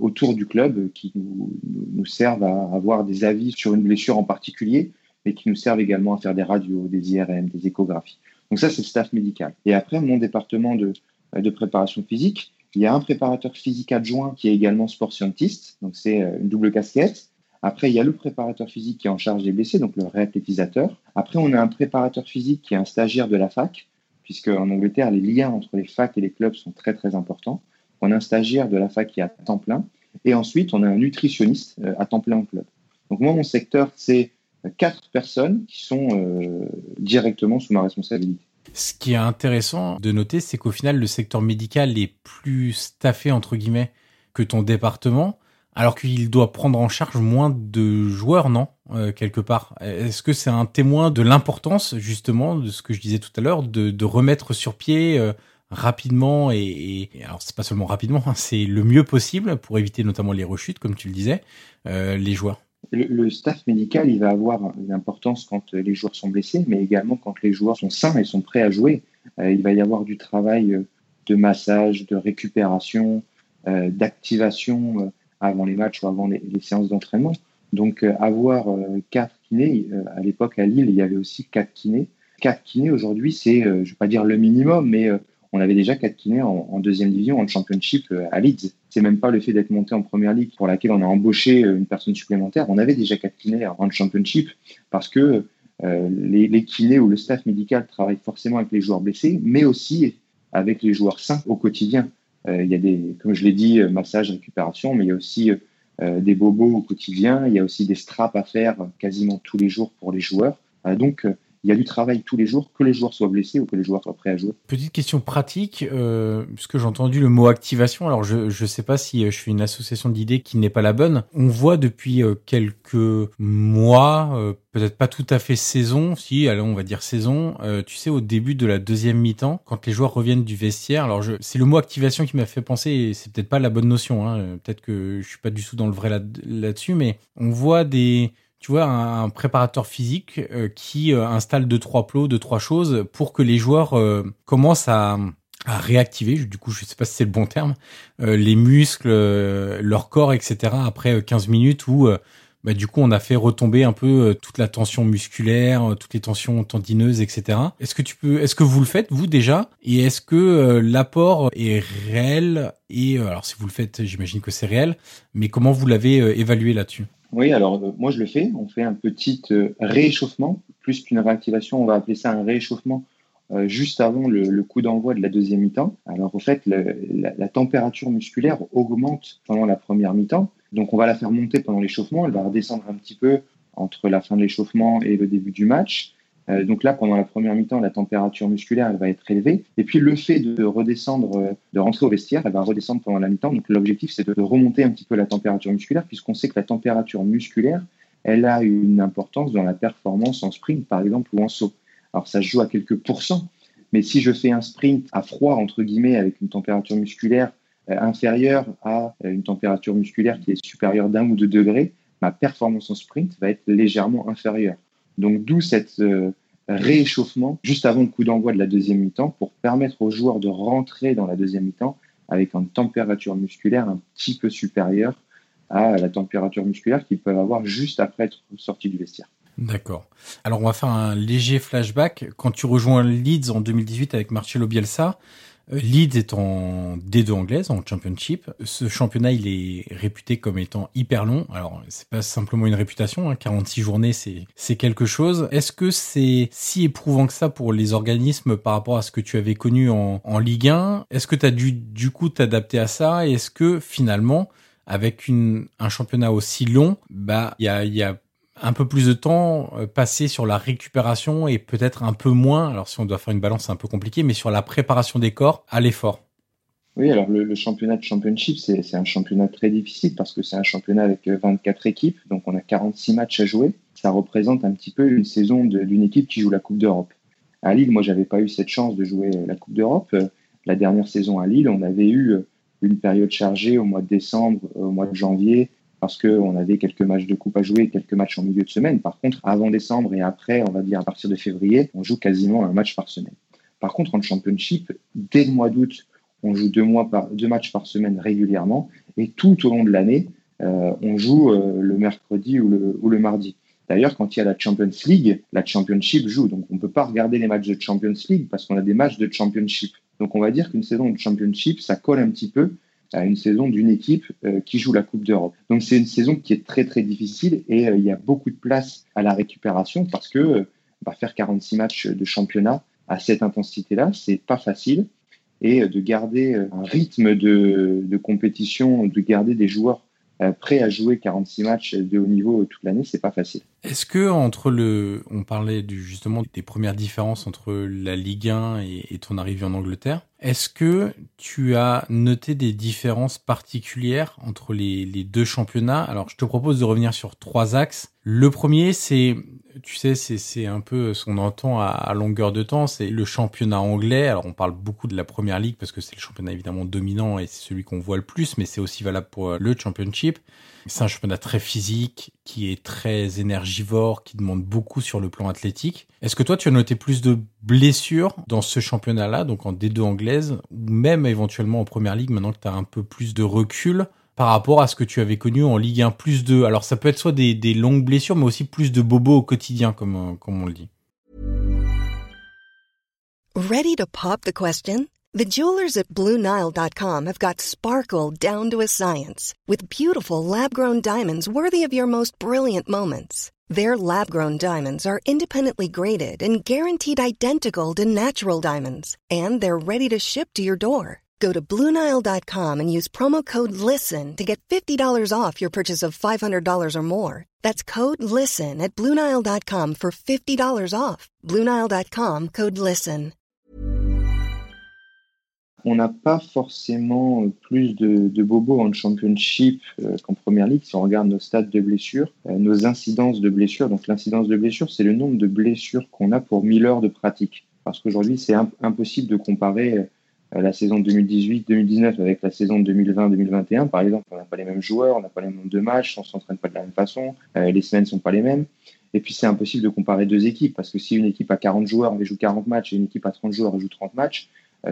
autour du club qui nous, nous, servent à avoir des avis sur une blessure en particulier, mais qui nous servent également à faire des radios, des IRM, des échographies. Donc ça, c'est le staff médical. Et après, mon département de, de préparation physique, il y a un préparateur physique adjoint qui est également sport scientiste, donc c'est une double casquette. Après, il y a le préparateur physique qui est en charge des blessés, donc le réathlétisateur. Après, on a un préparateur physique qui est un stagiaire de la fac, puisque en Angleterre, les liens entre les facs et les clubs sont très très importants. On a un stagiaire de la fac qui est à temps plein. Et ensuite, on a un nutritionniste euh, à temps plein au club. Donc moi, mon secteur, c'est quatre personnes qui sont euh, directement sous ma responsabilité. Ce qui est intéressant de noter, c'est qu'au final, le secteur médical est plus staffé, entre guillemets, que ton département alors qu'il doit prendre en charge moins de joueurs, non euh, Quelque part. Est-ce que c'est un témoin de l'importance, justement, de ce que je disais tout à l'heure, de, remettre sur pied euh, rapidement et, alors c'est pas seulement rapidement, hein, c'est le mieux possible pour éviter notamment les rechutes, comme tu le disais, euh, les joueurs? Le, staff médical, il va avoir une importance quand les joueurs sont blessés, mais également quand les joueurs sont sains et sont prêts à jouer. il va y avoir du travail de massage, de récupération, d'activation avant les matchs ou avant les, séances d'entraînement. Donc euh, avoir euh, quatre kinés, euh, à l'époque à Lille, il y avait aussi quatre kinés. Quatre kinés aujourd'hui, c'est, je ne vais pas dire le minimum, mais on avait déjà quatre kinés en, deuxième division, en championship à Leeds. C'est même pas le fait d'être monté en première ligue pour laquelle on a embauché une personne supplémentaire. On avait déjà quatre kinés en championship parce que les, les, kinés ou le staff médical travaillent forcément avec les joueurs blessés, mais aussi avec les joueurs sains au quotidien. Euh, il y a des, comme je l'ai dit, euh, massage, récupération, mais il y a aussi euh, des bobos au quotidien. Il y a aussi des straps à faire quasiment tous les jours pour les joueurs. donc, il y a du travail tous les jours, que les joueurs soient blessés ou que les joueurs soient prêts à jouer. Petite question pratique, euh, puisque j'ai entendu le mot activation, alors je ne sais pas si je suis une association d'idées qui n'est pas la bonne. On voit depuis quelques mois, peut-être pas tout à fait saison, si, allez, on va dire saison, euh, tu sais, au début de la deuxième mi-temps, quand les joueurs reviennent du vestiaire, alors c'est le mot activation qui m'a fait penser, et c'est peut-être pas la bonne notion, hein, peut-être que je suis pas du tout dans le vrai là-dessus, mais on voit des, tu vois, un, préparateur physique euh, qui euh, installe deux trois plots, deux trois choses pour que les joueurs commencent à réactiver, du coup je sais pas si c'est le bon terme, les muscles, leur corps, etc. après 15 minutes où bah, du coup, on a fait retomber un peu euh, toute la tension musculaire, euh, toutes les tensions tendineuses, etc. Est-ce que tu peux, est-ce que vous le faites vous déjà? Et est-ce que euh, l'apport est réel? Et alors, si vous le faites, j'imagine que c'est réel. Mais comment vous l'avez évalué là-dessus? Oui, alors moi je le fais. On fait un petit rééchauffement, plus qu'une réactivation. On va appeler ça un rééchauffement juste avant le, coup d'envoi de la deuxième mi-temps. Alors, en fait, la, la température musculaire augmente pendant la première mi-temps Donc on va la faire monter pendant l'échauffement, elle va redescendre un petit peu entre la fin de l'échauffement et le début du match. Euh, donc là, pendant la première mi-temps, la température musculaire va être élevée. Et puis le fait de redescendre, euh, de rentrer au vestiaire, elle va redescendre pendant la mi-temps. Donc l'objectif, c'est de remonter un petit peu la température musculaire, puisqu'on sait que la température musculaire, elle a une importance dans la performance en sprint, par exemple, ou en saut. Alors ça se joue à quelques pourcents, mais si je fais un sprint à froid, entre guillemets, avec une température musculaire euh, inférieure à une température musculaire qui est supérieure d'un ou deux degrés, ma performance en sprint va être légèrement inférieure. Donc d'où cette euh, rééchauffement juste avant le coup d'envoi de la deuxième mi-temps pour permettre aux joueurs de rentrer dans la deuxième mi-temps avec une température musculaire un petit peu supérieure à la température musculaire qu'ils peuvent avoir juste après être sortis du vestiaire. D'accord. Alors on va faire un léger flashback. Quand tu rejoins Leeds en 2018 avec Marcelo Bielsa, Leeds est en D2 anglaise, en championship. Ce championnat, il est réputé comme étant hyper long. Alors, c'est pas simplement une réputation, hein. 46 journées, c'est, c'est quelque chose. Est-ce que c'est si éprouvant que ça pour les organismes par rapport à ce que tu avais connu en, en Ligue 1 Est-ce que tu as dû, du coup, t'adapter à ça? Et est-ce que, finalement, avec une, un championnat aussi long, bah, il y a, y a un peu plus de temps euh, passé sur la récupération et peut-être un peu moins, alors si on doit faire une balance c'est un peu compliqué, mais sur la préparation des corps à l'effort. Oui, alors le, championnat de championship, c'est un championnat très difficile parce que c'est un championnat avec 24 euh, équipes, donc on a 46 matchs à jouer. Ça représente un petit peu une saison d'une équipe qui joue la Coupe d'Europe. À Lille, moi, j'avais pas eu cette chance de jouer la Coupe d'Europe. La dernière saison à Lille, on avait eu une période chargée au mois de décembre, au mois de janvier, parce qu'on avait quelques matchs de coupe à jouer, quelques matchs en milieu de semaine. Par contre, avant décembre et après, on va dire à partir de février, on joue quasiment un match par semaine. Par contre, en championship, dès le mois d'août, on joue deux, mois par, deux matchs par semaine régulièrement. Et tout au long de l'année, euh, on joue euh, le mercredi ou le, ou le mardi. D'ailleurs, quand il y a la Champions League, la Championship joue. Donc, on ne peut pas regarder les matchs de Champions League parce qu'on a des matchs de Championship. Donc, on va dire qu'une saison de Championship, ça colle un petit peu à une saison d'une équipe euh, qui joue la Coupe d'Europe. Donc c'est une saison qui est très très difficile et euh, il y a beaucoup de place à la récupération parce que euh, bah, faire 46 matchs de championnat à cette intensité-là, c'est pas facile et de garder un rythme de, compétition, de garder des joueurs prêts à jouer 46 matchs de haut niveau toute l'année, c'est pas facile. Est-ce que entre le, on parlait justement des premières différences entre la Ligue 1 et, et ton arrivée en Angleterre, est-ce que tu as noté des différences particulières entre les, deux championnats Alors, je te propose de revenir sur trois axes. Le premier, c'est, tu sais, c'est un peu ce qu'on entend à, longueur de temps, c'est le championnat anglais. Alors, on parle beaucoup de la première ligue parce que c'est le championnat évidemment dominant et c'est celui qu'on voit le plus, mais c'est aussi valable pour euh, le championship. C'est un championnat très physique, qui est très énergivore, qui demande beaucoup sur le plan athlétique. Est-ce que toi, tu as noté plus de blessures dans ce championnat-là, donc en D2 anglaise, ou même éventuellement en première ligue, maintenant que tu as un peu plus de recul? Par rapport à ce que tu avais connu en Ligue 1 plus de... Alors ça peut être soit des, des longues blessures, mais aussi plus de bobos au quotidien, comme, comme on le dit. Ready to pop the question? The jewelers at BlueNile.com have got sparkle down to a science with beautiful lab-grown diamonds worthy of your most brilliant moments. Their lab-grown diamonds are independently graded and guaranteed identical to natural diamonds, and they're ready to ship to your door. Go to BlueNile.com and use promo code LISTEN to get $50 off your purchase of $500 or more. That's code LISTEN at BlueNile.com for $50 off. BlueNile.com code LISTEN. on n'a pas forcément plus de, bobos en championship euh, qu'en première ligue. Si on regarde nos stades de blessures, euh, nos incidences de blessures, donc l'incidence de blessures, c'est le nombre de blessures qu'on a pour 1000 heures de pratique. Parce qu'aujourd'hui, c'est impossible de comparer euh, la saison 2018-2019 avec la saison 2020-2021. Par exemple, on n'a pas les mêmes joueurs, on n'a pas les mêmes de matchs, on ne s'entraîne pas de la même façon, les semaines ne sont pas les mêmes. Et puis, c'est impossible de comparer deux équipes parce que si une équipe a 40 joueurs, elle joue 40 matchs et une équipe a 30 joueurs, elle joue 30 matchs,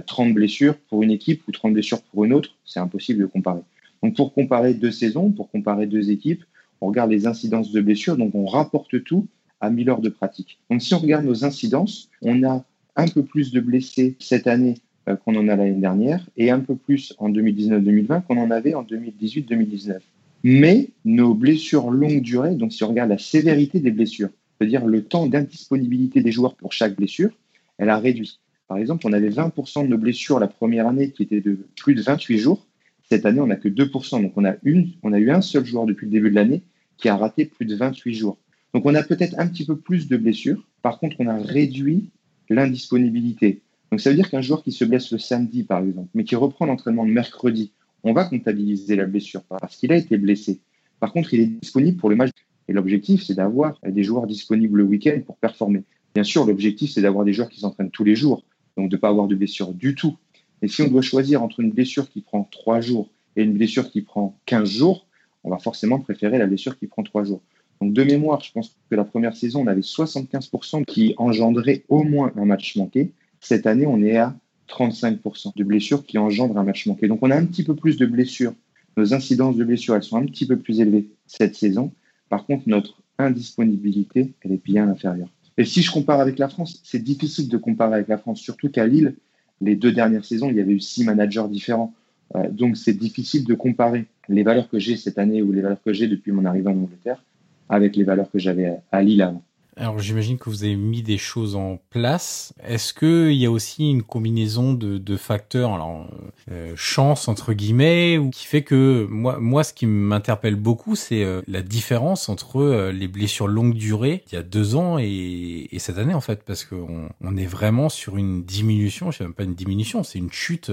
30 euh, blessures pour une équipe ou 30 blessures pour une autre, c'est impossible de comparer. Donc pour comparer deux saisons, pour comparer deux équipes, on regarde les incidences de blessures, donc on rapporte tout à 1000 heures de pratique. Donc si on regarde nos incidences, on a un peu plus de blessés cette année euh, qu'on en a l'année dernière et un peu plus en 2019-2020 qu'on en avait en 2018-2019. Mais nos blessures longue durée, donc si on regarde la sévérité des blessures, c'est-à-dire le temps d'indisponibilité des joueurs pour chaque blessure, elle a réduit. Par exemple, on avait 20% de nos blessures la première année qui étaient de plus de 28 jours. Cette année, on n'a que 2%. Donc, on a, une, on a eu un seul joueur depuis le début de l'année qui a raté plus de 28 jours. Donc, on a peut-être un petit peu plus de blessures. Par contre, on a réduit l'indisponibilité. Donc, ça veut dire qu'un joueur qui se blesse le samedi, par exemple, mais qui reprend l'entraînement le mercredi, on va comptabiliser la blessure parce qu'il a été blessé. Par contre, il est disponible pour le match. Et l'objectif, c'est d'avoir des joueurs disponibles le week-end pour performer. Bien sûr, l'objectif, c'est d'avoir des joueurs qui s'entraînent tous les jours, donc de ne pas avoir de blessure du tout. Et si on doit choisir entre une blessure qui prend trois jours et une blessure qui prend 15 jours, on va forcément préférer la blessure qui prend trois jours. Donc de mémoire, je pense que la première saison, on avait 75% qui engendraient au moins un match manqué. Cette année, on est à 35% de blessures qui engendrent un match manqué. Donc on a un petit peu plus de blessures. Nos incidences de blessures, elles sont un petit peu plus élevées cette saison. Par contre, notre indisponibilité, elle est bien inférieure. Et si je compare avec la France, c'est difficile de comparer avec la France, surtout qu'à Lille, les deux dernières saisons, il y avait eu six managers différents. Euh, donc c'est difficile de comparer les valeurs que j'ai cette année ou les valeurs que j'ai depuis mon arrivée en Angleterre avec les valeurs que j'avais à Lille avant. Alors j'imagine que vous avez mis des choses en place. Est-ce qu'il y a aussi une combinaison de, facteurs, alors euh, chance entre guillemets, ou qui fait que moi, moi ce qui m'interpelle beaucoup, c'est euh, la différence entre euh, les blessures longue durée il y a deux ans et, et cette année en fait, parce qu'on on est vraiment sur une diminution, je sais même pas une diminution, c'est une chute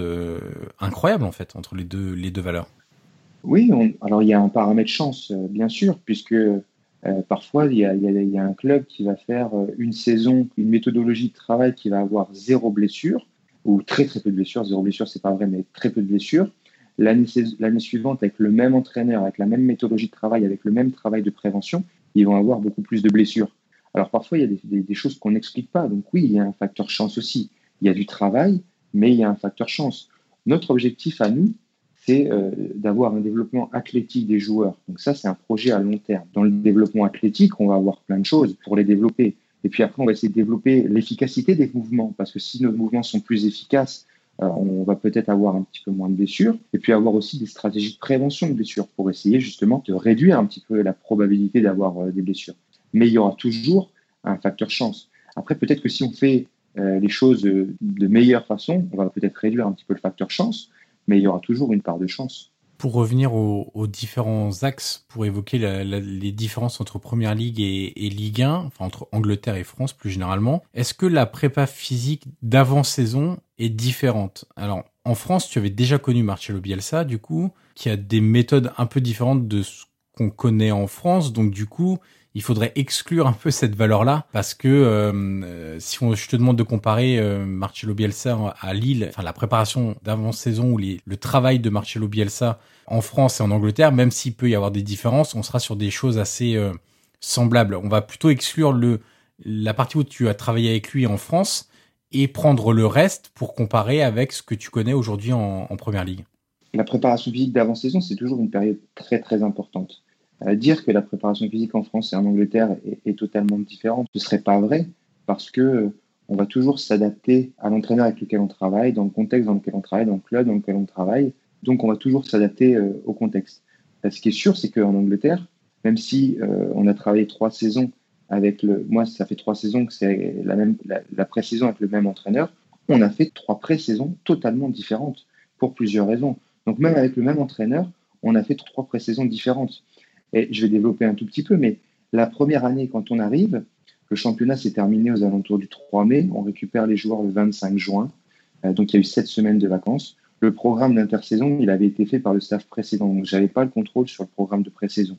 incroyable en fait entre les deux les deux valeurs. Oui, alors il y a un paramètre chance bien sûr, puisque euh, parfois, il y, a, un club qui va faire euh, une saison, une méthodologie de travail qui va avoir zéro blessure, ou très très peu de blessures. Zéro blessure, c'est pas vrai, mais très peu de blessures. L'année suivante, avec le même entraîneur, avec la même méthodologie de travail, avec le même travail de prévention, ils vont avoir beaucoup plus de blessures. Alors parfois, il y a des, des choses qu'on n'explique pas. Donc oui, il y a un facteur chance aussi. Il y a du travail, mais il y a un facteur chance. Notre objectif à nous, c'est euh, d'avoir un développement athlétique des joueurs. Donc ça, c'est un projet à long terme. Dans le développement athlétique, on va avoir plein de choses pour les développer. Et puis après, on va essayer de développer l'efficacité des mouvements, parce que si nos mouvements sont plus efficaces, euh, on va peut-être avoir un petit peu moins de blessures, et puis avoir aussi des stratégies de prévention de blessures pour essayer justement de réduire un petit peu la probabilité d'avoir euh, des blessures. Mais il y aura toujours un facteur chance. Après, peut-être que si on fait les choses de meilleure façon, on va peut-être réduire un petit peu le facteur chance, mais il y aura toujours une part de chance. Pour revenir aux, différents axes, pour évoquer les différences entre Première Ligue et, Ligue 1, enfin entre Angleterre et France plus généralement, est-ce que la prépa physique d'avant-saison est différente? Alors, en France, tu avais déjà connu Marcelo Bielsa, du coup, qui a des méthodes un peu différentes de ce qu'on connaît en France, donc du coup, il faudrait exclure un peu cette valeur-là parce que euh, euh, si on, je te demande de comparer euh, Marcelo Bielsa à Lille, la préparation d'avant-saison ou le travail de Marcelo Bielsa en France et en Angleterre, même s'il peut y avoir des différences, on sera sur des choses assez semblables. On va plutôt exclure la partie où tu as travaillé avec lui en France et prendre le reste pour comparer avec ce que tu connais aujourd'hui en, en Première Ligue. La préparation physique d'avant-saison, c'est toujours une période très très importante dire que la préparation physique en France et en Angleterre est, totalement différente, ce serait pas vrai parce que on va toujours s'adapter à l'entraîneur avec lequel on travaille, dans le contexte dans lequel on travaille, dans le club dans lequel on travaille. Donc, on va toujours s'adapter euh, au contexte. ce qui est sûr, c'est qu'en Angleterre, même si euh, on a travaillé trois saisons avec le, moi, ça fait trois saisons que c'est la même, la pré-saison avec le même entraîneur, on a fait trois pré-saisons totalement différentes pour plusieurs raisons. Donc, même avec le même entraîneur, on a fait trois pré-saisons différentes. Et je vais développer un tout petit peu, mais la première année, quand on arrive, le championnat s'est terminé aux alentours du 3 mai. On récupère les joueurs le 25 juin. Euh, donc il y a eu sept semaines de vacances. Le programme d'intersaison, il avait été fait par le staff précédent. Donc je n'avais pas le contrôle sur le programme de pré-saison.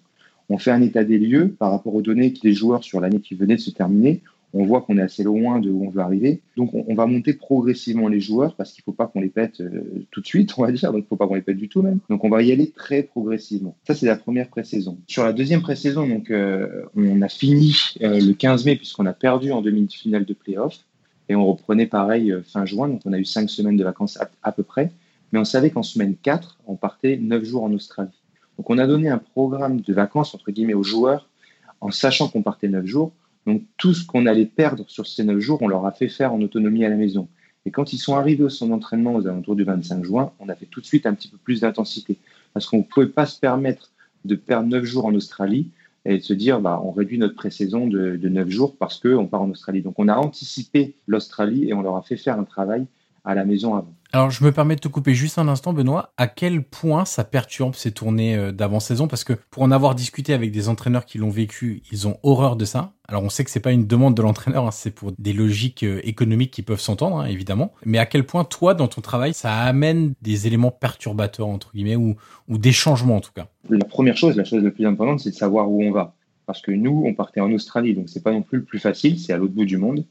On fait un état des lieux par rapport aux données des joueurs sur l'année qui venait de se terminer on voit qu'on est assez loin de où on veut arriver. Donc, on, va monter progressivement les joueurs parce qu'il ne faut pas qu'on les pète euh, tout de suite, on va dire. Donc, il ne faut pas qu'on les pète du tout même. Donc, on va y aller très progressivement. Ça, c'est la première pré-saison. Sur la deuxième pré-saison, donc, euh, on a fini euh, le 15 mai puisqu'on a perdu en demi-finale de playoff. Et on reprenait pareil fin juin. Donc, on a eu cinq semaines de vacances à, peu près. Mais on savait qu'en semaine 4, on partait neuf jours en Australie. Donc, on a donné un programme de vacances, entre guillemets, aux joueurs en sachant qu'on partait neuf jours donc tout ce qu'on allait perdre sur ces neuf jours, on leur a fait faire en autonomie à la maison. Et quand ils sont arrivés au centre d'entraînement aux alentours du 25 juin, on a fait tout de suite un petit peu plus d'intensité. Parce qu'on ne pouvait pas se permettre de perdre neuf jours en Australie et de se dire bah, on réduit notre pré-saison de, neuf jours parce qu'on part en Australie. Donc on a anticipé l'Australie et on leur a fait faire un travail à la maison avant. Alors, je me permets de te couper juste un instant, Benoît. À quel point ça perturbe ces tournées euh, d'avant-saison? Parce que pour en avoir discuté avec des entraîneurs qui l'ont vécu, ils ont horreur de ça. Alors, on sait que c'est pas une demande de l'entraîneur, hein, c'est pour des logiques euh, économiques qui peuvent s'entendre, hein, évidemment. Mais à quel point, toi, dans ton travail, ça amène des éléments perturbateurs, entre guillemets, ou, des changements, en tout cas? La première chose, la chose la plus importante, c'est de savoir où on va. Parce que nous, on partait en Australie, donc c'est pas non plus le plus facile, c'est à l'autre bout du monde.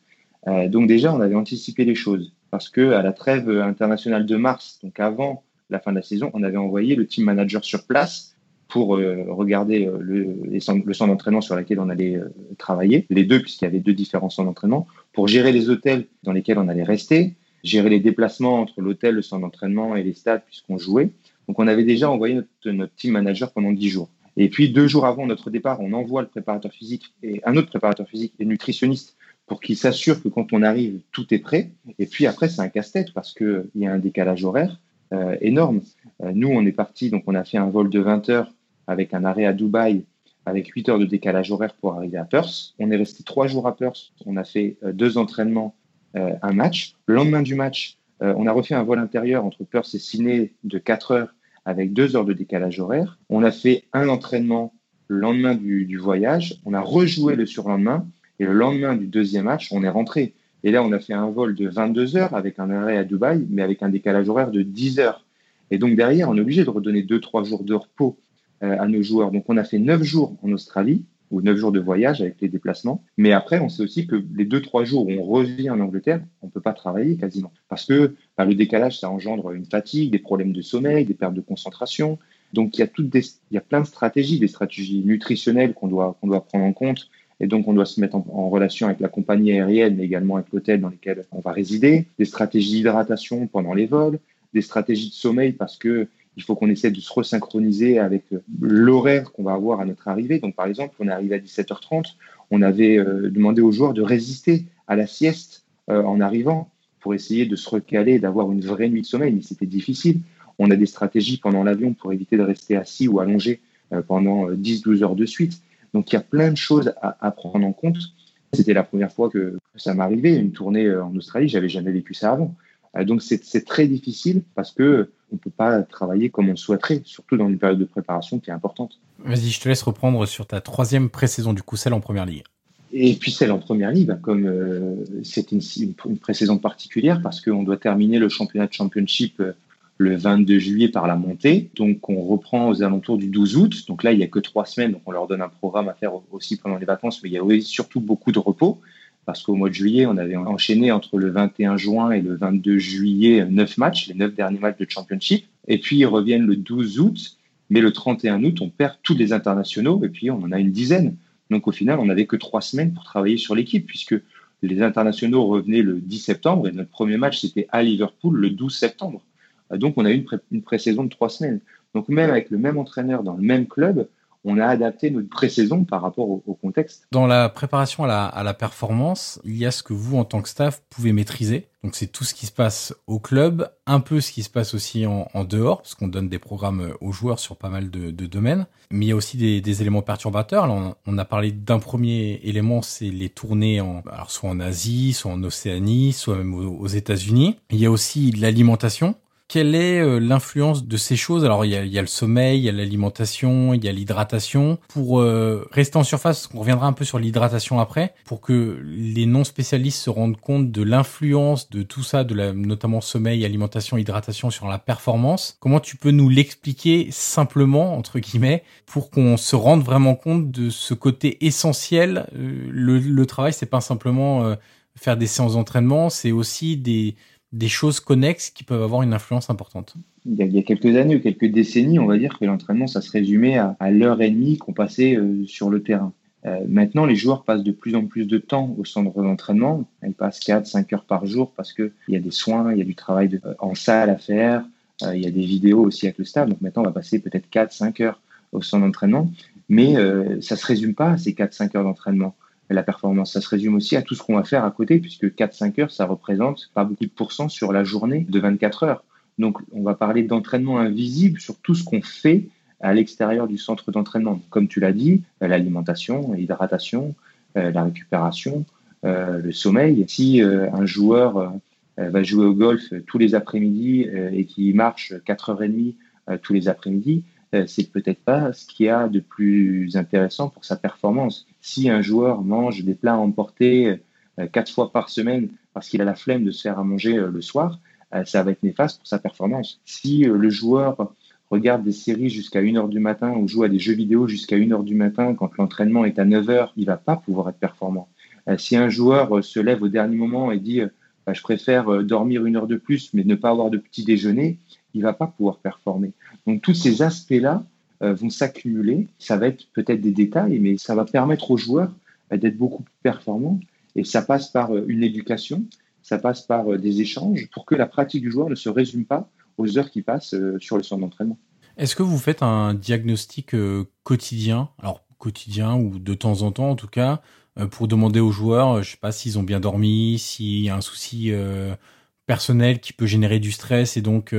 Euh, donc déjà, on avait anticipé les choses parce que à la trêve internationale de mars, donc avant la fin de la saison, on avait envoyé le team manager sur place pour euh, regarder euh, le, centre d'entraînement sur lequel on allait travailler, les deux, puisqu'il y avait deux différents centres d'entraînement, pour gérer les hôtels dans lesquels on allait rester, gérer les déplacements entre l'hôtel, le centre d'entraînement et les stades, puisqu'on jouait. Donc on avait déjà envoyé notre, notre team manager pendant dix jours. Et puis deux jours avant notre départ, on envoie le préparateur physique et un autre préparateur physique et nutritionniste pour qu'il s'assure que quand on arrive, tout est prêt. Et puis après, c'est un casse-tête parce qu'il y a un décalage horaire euh, énorme. Euh, nous, on est parti, donc on a fait un vol de 20 heures avec un arrêt à Dubaï avec 8 heures de décalage horaire pour arriver à Perth. On est resté trois jours à Perth. On a fait euh, deux entraînements, un match. Le lendemain du match, on a refait un vol intérieur entre Perth et Sydney de 4 heures avec deux heures de décalage horaire. On a fait un entraînement le lendemain du, du voyage. On a rejoué le surlendemain et le lendemain du deuxième match, on est rentré. Et là, on a fait un vol de 22 heures avec un arrêt à Dubaï, mais avec un décalage horaire de 10 heures. Et donc derrière, on est obligé de redonner 2-3 jours de repos euh, à nos joueurs. Donc on a fait 9 jours en Australie, ou 9 jours de voyage avec les déplacements. Mais après, on sait aussi que les 2-3 jours où on revient en Angleterre, on ne peut pas travailler quasiment. Parce que bah, le décalage, ça engendre une fatigue, des problèmes de sommeil, des pertes de concentration. Donc il y a, y a plein de stratégies, des stratégies nutritionnelles qu'on doit prendre en compte et donc, on doit se mettre en, relation avec la compagnie aérienne, mais également avec l'hôtel dans lequel on va résider, des stratégies d'hydratation pendant les vols, des stratégies de sommeil parce que il faut qu'on essaie de se resynchroniser avec l'horaire qu'on va avoir à notre arrivée. Donc, par exemple, on est arrivé à 17h30, on avait euh, demandé aux joueurs de résister à la sieste euh, en arrivant pour essayer de se recaler, d'avoir une vraie nuit de sommeil, mais c'était difficile. On a des stratégies pendant l'avion pour éviter de rester assis ou allongé euh, pendant 10-12 heures de suite. Donc il y a plein de choses à, prendre en compte. C'était la première fois que ça m'arrivait, une tournée euh, en Australie, j'avais jamais vécu ça avant. Euh, donc c'est très difficile parce que on peut pas travailler comme on le souhaiterait, surtout dans une période de préparation qui est importante. Vas-y, je te laisse reprendre sur ta troisième pré-saison du coup, celle en première ligue. Et puis celle en première ligue, bah, comme euh, c'est une, une, pré-saison particulière parce qu'on doit terminer le championnat de championship le 22 juillet par la montée. Donc, on reprend aux alentours du 12 août. Donc là, il n'y a que trois semaines. Donc, on leur donne un programme à faire aussi pendant les vacances. Mais il y a surtout beaucoup de repos. Parce qu'au mois de juillet, on avait enchaîné entre le 21 juin et le 22 juillet neuf matchs, les neuf derniers matchs de championship. Et puis, ils reviennent le 12 août. Mais le 31 août, on perd tous les internationaux. Et puis, on en a une dizaine. Donc, au final, on n'avait que trois semaines pour travailler sur l'équipe, puisque les internationaux revenaient le 10 septembre et notre premier match, c'était à Liverpool le 12 septembre. Euh, donc, on a eu une, pré-saison de trois semaines. Donc, même avec le même entraîneur dans le même club, on a adapté notre pré-saison par rapport au, contexte. Dans la préparation à la, performance, il y a ce que vous, en tant que staff, pouvez maîtriser. Donc, c'est tout ce qui se passe au club, un peu ce qui se passe aussi en, dehors, parce qu'on donne des programmes aux joueurs sur pas mal de, domaines. Mais il y a aussi des, éléments perturbateurs. On, a parlé d'un premier élément, c'est les tournées soit en Asie, soit en Océanie, soit même aux États-Unis. Il y a aussi l'alimentation quelle est euh, l'influence de ces choses? Alors il y, a, y, a, le sommeil, il y a l'alimentation, il y a l'hydratation. Pour euh, rester en surface, on reviendra un peu sur l'hydratation après, pour que les non spécialistes se rendent compte de l'influence de tout ça, de la, notamment sommeil, alimentation, hydratation sur la performance. Comment tu peux nous l'expliquer simplement entre guillemets pour qu'on se rende vraiment compte de ce côté essentiel? Euh, le, le, travail, c'est pas simplement faire des séances d'entraînement, c'est aussi des des choses connexes qui peuvent avoir une influence importante il y, a, quelques années ou quelques décennies, on va dire que l'entraînement, ça se résumait à, l'heure et demie qu'on passait euh, sur le terrain. Euh, maintenant, les joueurs passent de plus en plus de temps au centre d'entraînement. Ils passent 4-5 heures par jour parce qu'il y a des soins, il y a du travail euh, en salle à faire, il y a des vidéos aussi avec le staff. Donc maintenant, on va passer peut-être 4-5 heures au centre d'entraînement. Mais ça ne se résume pas à ces 4-5 heures d'entraînement la performance. Ça se résume aussi à tout ce qu'on va faire à côté, puisque 4-5 heures, ça représente pas beaucoup de pourcents sur la journée de 24 heures. Donc, on va parler d'entraînement invisible sur tout ce qu'on fait à l'extérieur du centre d'entraînement. Comme tu l'as dit, euh, l'alimentation, l'hydratation, euh, la récupération, euh, le sommeil. Si un joueur va jouer au golf tous les après-midi et qui marche 4h30 tous les après-midi, c'est peut-être pas ce qu'il y a de plus intéressant pour sa performance. Si un joueur mange des plats emportés quatre fois par semaine parce qu'il a la flemme de se faire à manger le soir, ça va être néfaste pour sa performance. Si le joueur regarde des séries jusqu'à 1h du matin ou joue à des jeux vidéo jusqu'à 1h du matin quand l'entraînement est à 9h, il va pas pouvoir être performant. Euh, si un joueur euh, se lève au dernier moment et dit euh, bah, je préfère dormir une heure de plus mais ne pas avoir de petit déjeuner, il va pas pouvoir performer. Donc tous ces aspects-là vont s'accumuler. Ça va être peut-être des détails, mais ça va permettre aux joueurs d'être beaucoup plus performants. Et ça passe par une éducation, ça passe par des échanges pour que la pratique du joueur ne se résume pas aux heures qui passent euh, sur le centre d'entraînement. Est-ce que vous faites un diagnostic euh, quotidien, alors quotidien ou de temps en temps en tout cas, euh, pour demander aux joueurs, je sais pas s'ils ont bien dormi, s'il y a un souci personnel qui peut générer du stress et donc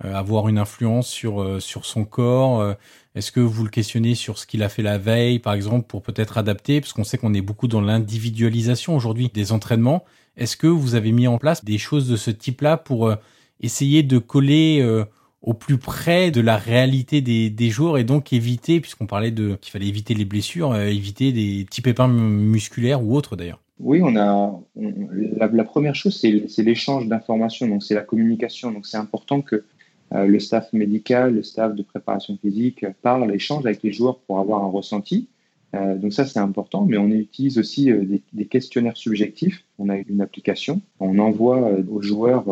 avoir une influence sur sur son corps. Est-ce que vous le questionnez sur ce qu'il a fait la veille, par exemple, pour peut-être adapter, parce qu'on sait qu'on est beaucoup dans l'individualisation aujourd'hui des entraînements. Est-ce que vous avez mis en place des choses de ce type-là pour essayer de coller euh, au plus près de la réalité des, des joueurs et donc éviter, puisqu'on parlait de qu'il fallait éviter les blessures, euh, éviter des petits pépins musculaires ou autres d'ailleurs? Oui, on a la, première chose, c'est l'échange d'informations, donc c'est la communication. Donc c'est important que euh, le staff médical, le staff de préparation physique parle, échange avec les joueurs pour avoir un ressenti. donc ça, c'est important, mais on utilise aussi des, des, questionnaires subjectifs. On a une application, on envoie aux joueurs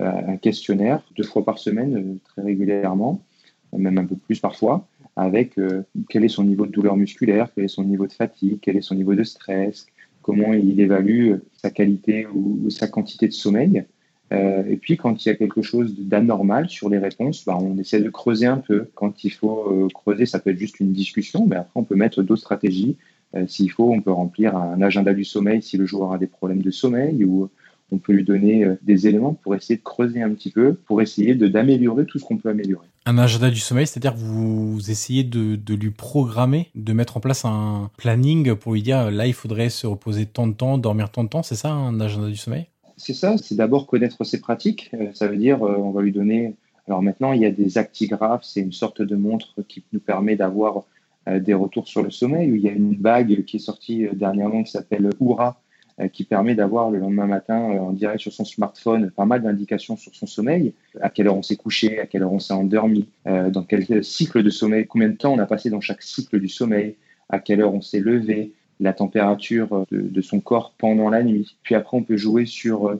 un questionnaire deux fois par semaine, euh, très régulièrement, même un peu plus parfois, avec euh, quel est son niveau de douleur musculaire, quel est son niveau de fatigue, quel est son niveau de stress, comment il évalue euh, sa qualité ou, sa quantité de sommeil. et puis, quand il y a quelque chose d'anormal sur les réponses, bah, on essaie de creuser un peu. Quand il faut creuser, ça peut être juste une discussion, mais après, on peut mettre d'autres stratégies. S'il faut, on peut remplir un agenda du sommeil si le joueur a des problèmes de sommeil ou on peut lui donner euh, des éléments pour essayer de creuser un petit peu, pour essayer d'améliorer tout ce qu'on peut améliorer. Un agenda du sommeil, c'est-à-dire que vous essayez de, de, lui programmer, de mettre en place un planning pour lui dire là, il faudrait se reposer tant de temps, dormir tant de temps. C'est ça un agenda du sommeil? C'est ça, c'est d'abord connaître ses pratiques. Euh, ça veut dire, euh, on va lui donner. Alors maintenant, il y a des actigraphes, c'est une sorte de montre qui nous permet d'avoir des retours sur le sommeil. Il y a une bague qui est sortie dernièrement qui s'appelle Oura, qui permet d'avoir le lendemain matin euh, en direct sur son smartphone pas mal d'indications sur son sommeil, à quelle heure on s'est couché, à quelle heure on s'est endormi, euh, dans quel cycle de sommeil, combien de temps on a passé dans chaque cycle du sommeil, à quelle heure on s'est levé, la température de, son corps pendant la nuit. Puis après, on peut jouer sur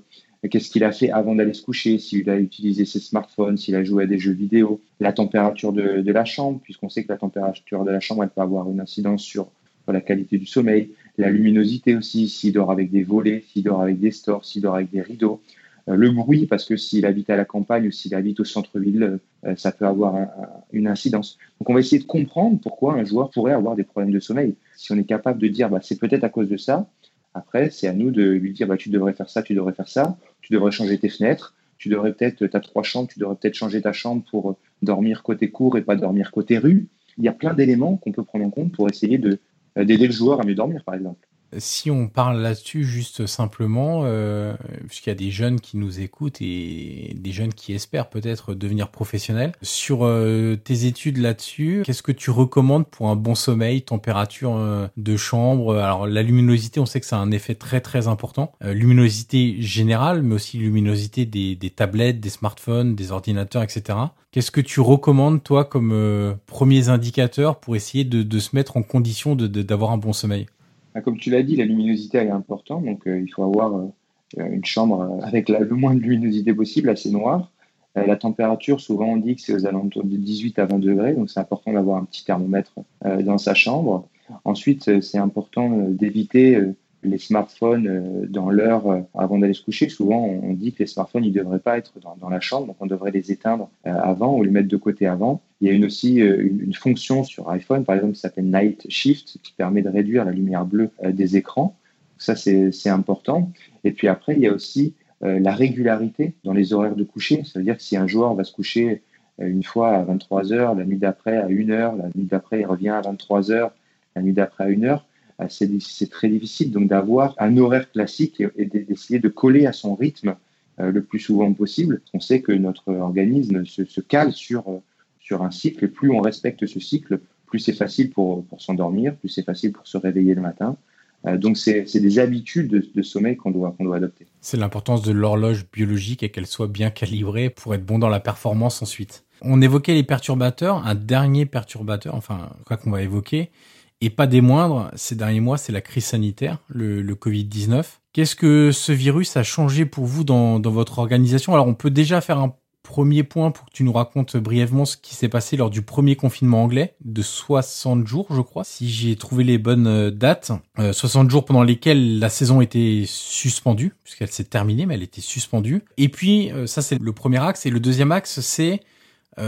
qu'est-ce qu'il a fait avant d'aller se coucher, s'il a utilisé ses smartphones, s'il a joué à des jeux vidéo, la température de, de la chambre, puisqu'on sait que la température de la chambre, elle peut avoir une incidence sur la qualité du sommeil, la luminosité aussi, s'il dort avec des volets, s'il dort avec des stores, s'il dort avec des rideaux. Euh, le bruit, parce que s'il habite à la campagne ou s'il habite au centre-ville, euh, ça peut avoir une incidence. Donc on va essayer de comprendre pourquoi un joueur pourrait avoir des problèmes de sommeil. Si on est capable de dire bah, c'est peut-être à cause de ça, après c'est à nous de lui dire bah, tu devrais faire ça, tu devrais faire ça, tu devrais changer tes fenêtres, tu devrais peut-être, tu as trois chambres, tu devrais peut-être changer ta chambre pour dormir côté cour et pas dormir côté rue. Il y a plein d'éléments qu'on peut prendre en compte pour essayer de euh, d'aider le joueur à mieux dormir, par exemple. Si on parle là-dessus juste simplement, euh, puisqu'il y a des jeunes qui nous écoutent et des jeunes qui espèrent peut-être devenir professionnels, sur euh, tes études là-dessus, qu'est-ce que tu recommandes pour un bon sommeil, température euh, de chambre? Alors la luminosité, on sait que ça a un effet très très important. Euh, luminosité générale, mais aussi luminosité des, des, tablettes, des smartphones, des ordinateurs, etc. Qu'est-ce que tu recommandes toi comme premiers indicateurs pour essayer de, de, se mettre en condition d'avoir de, un bon sommeil? Comme tu l'as dit, la luminosité est importante, donc euh, il faut avoir euh, une chambre euh, avec le moins de luminosité possible, assez noire. la température, souvent on dit que c'est aux alentours de 18 à 20 degrés, donc c'est important d'avoir un petit thermomètre dans sa chambre. Ensuite, c'est important d'éviter les smartphones euh, dans l'heure euh, avant d'aller se coucher. Souvent, on dit que les smartphones, ils ne devraient pas être dans, la chambre, donc on devrait les éteindre euh, avant ou les mettre de côté avant. Il y a une aussi une, fonction sur iPhone, par exemple, qui s'appelle Night Shift, qui permet de réduire la lumière bleue des écrans. Ça, c'est important. Et puis après, il y a aussi la régularité dans les horaires de coucher. Ça veut dire que si un joueur va se coucher une fois à 23 heures, la nuit d'après à 1 heure, la nuit d'après il revient à 23 heures, la nuit d'après à 1 heure, c'est très difficile donc d'avoir un horaire classique et, d'essayer de coller à son rythme le plus souvent possible. On sait que notre organisme se, cale sur, sur un cycle et plus on respecte ce cycle, plus c'est facile pour, pour s'endormir, plus c'est facile pour se réveiller le matin. Euh, donc, c'est des habitudes de, sommeil qu'on doit, qu'on doit adopter. C'est l'importance de l'horloge biologique et qu'elle soit bien calibrée pour être bon dans la performance ensuite. On évoquait les perturbateurs. Un dernier perturbateur, enfin, quoi qu'on va évoquer, et pas des moindres, ces derniers mois, c'est la crise sanitaire, le, le Covid-19. Qu'est-ce que ce virus a changé pour vous dans, dans votre organisation? Alors, on peut déjà faire un premier point pour que tu nous racontes brièvement ce qui s'est passé lors du premier confinement anglais de 60 jours, je crois, si j'ai trouvé les bonnes euh, dates. 60 euh, jours pendant lesquels la saison était suspendue, puisqu'elle s'est terminée, mais elle était suspendue. Et puis, euh, ça c'est le premier axe. Et le deuxième axe, c'est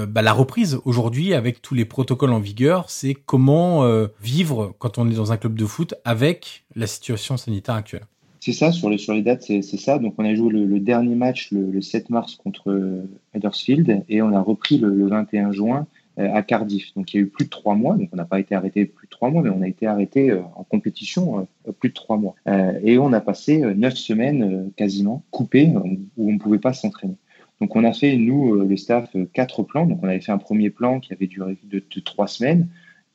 bah, la reprise aujourd'hui avec tous les protocoles en vigueur, c'est comment vivre quand on est dans un club de foot avec la situation sanitaire actuelle. C'est ça, sur les, sur les dates, c'est ça. Donc, on a joué le, dernier match le, 7 mars contre euh, Huddersfield et on a repris le, 21 juin euh, à Cardiff. Donc, il y a eu plus de trois mois. Donc, on n'a pas été arrêté plus de trois mois, mais on a été arrêté euh, en compétition plus de trois mois. et on a passé neuf semaines quasiment coupées où on ne pouvait pas s'entraîner. Donc, on a fait, nous, le staff, quatre plans. Donc, on avait fait un premier plan qui avait duré de trois semaines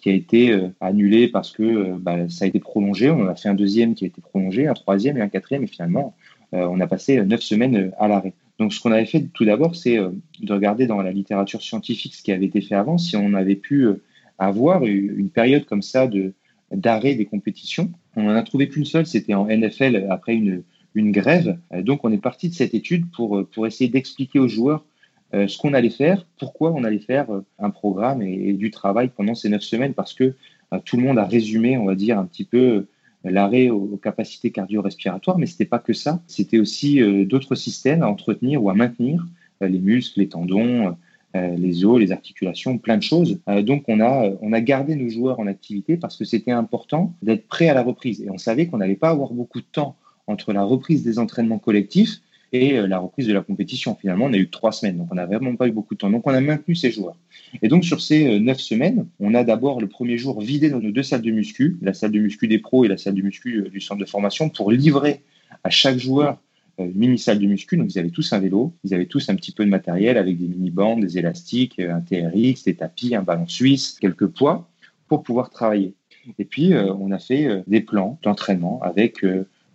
qui a été euh, annulé parce que euh, bah, ça a été prolongé. On a fait un deuxième qui a été prolongé, un troisième et un quatrième, et finalement, euh, on a passé neuf semaines à l'arrêt. Donc, ce qu'on avait fait tout d'abord, c'est de regarder dans la littérature scientifique ce qui avait été fait avant, si on avait pu avoir une période comme ça de d'arrêt des compétitions. On n'en a trouvé qu'une seule, c'était en NFL après une, une grève. Donc, on est parti de cette étude pour, pour essayer d'expliquer aux joueurs euh, ce qu'on allait faire, pourquoi on allait faire euh, un programme et, du travail pendant ces neuf semaines, parce que euh, tout le monde a résumé, on va dire, un petit peu l'arrêt aux, capacités cardio-respiratoires, mais ce n'était pas que ça, c'était aussi d'autres systèmes à entretenir ou à maintenir, les muscles, les tendons, les os, les articulations, plein de choses. donc on a, on a gardé nos joueurs en activité parce que c'était important d'être prêt à la reprise. Et on savait qu'on n'allait pas avoir beaucoup de temps entre la reprise des entraînements collectifs et euh, la reprise de la compétition. Finalement, on a eu trois semaines, donc on n'a vraiment pas eu beaucoup de temps. Donc on a maintenu ces joueurs. Et donc sur ces euh, neuf semaines, on a d'abord le premier jour vidé dans nos deux salles de muscu, la salle de muscu des pros et la salle de muscu euh, du centre de formation, pour livrer à chaque joueur une mini salle de muscu. Donc ils avaient tous un vélo, ils avaient tous un petit peu de matériel avec des mini bandes, des élastiques, un TRX, des tapis, un ballon suisse, quelques poids pour pouvoir travailler. Et puis on a fait des plans d'entraînement avec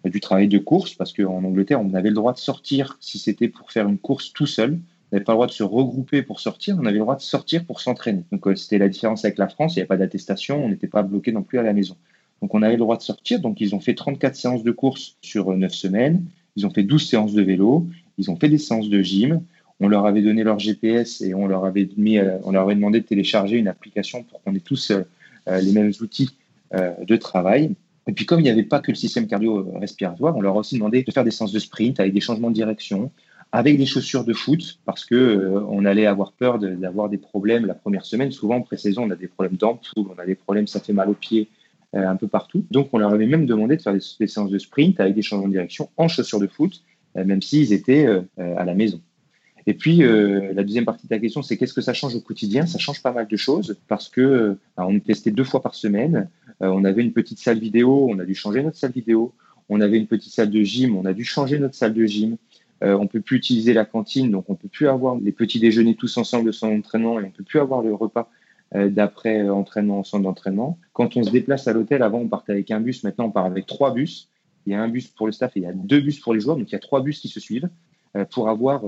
du travail de course, parce qu'en Angleterre, on avait le droit de sortir si c'était pour faire une course tout seul. On n'avait pas le droit de se regrouper pour sortir, on avait le droit de sortir pour s'entraîner. Donc euh, c'était la différence avec la France, il n'y avait pas d'attestation, on n'était pas bloqué non plus à la maison. Donc on avait le droit de sortir, donc ils ont fait 34 séances de course sur 9 euh, semaines, ils ont fait 12 séances de vélo, ils ont fait des séances de gym, on leur avait donné leur GPS et on leur avait, mis, euh, on leur avait demandé de télécharger une application pour qu'on ait tous les mêmes outils de travail. Et puis, comme il n'y avait pas que le système cardio-respiratoire, on leur a aussi demandé de faire des séances de sprint avec des changements de direction, avec des chaussures de foot, parce que euh, on allait avoir peur d'avoir des problèmes la première semaine. Souvent, en pré-saison, on a des problèmes d'ampoule, on a des problèmes, ça fait mal aux pieds euh, un peu partout. Donc, on leur avait même demandé de faire des, séances de sprint avec des changements de direction en chaussures de foot, euh, même s'ils étaient à la maison. Et puis, la deuxième partie de ta question, c'est qu'est-ce que ça change au quotidien? Ça change pas mal de choses parce que on est testé deux fois par semaine. Euh, on avait une petite salle vidéo, on a dû changer notre salle vidéo. On avait une petite salle de gym, on a dû changer notre salle de gym. Euh, on peut plus utiliser la cantine, donc on peut plus avoir les petits déjeuners tous ensemble son entraînement et on peut plus avoir le repas euh, d'après entraînement en centre d'entraînement. Quand on se déplace à l'hôtel, avant on partait avec un bus, maintenant on part avec trois bus. Il y a un bus pour le staff et il y a deux bus pour les joueurs, donc il y a trois bus qui se suivent pour avoir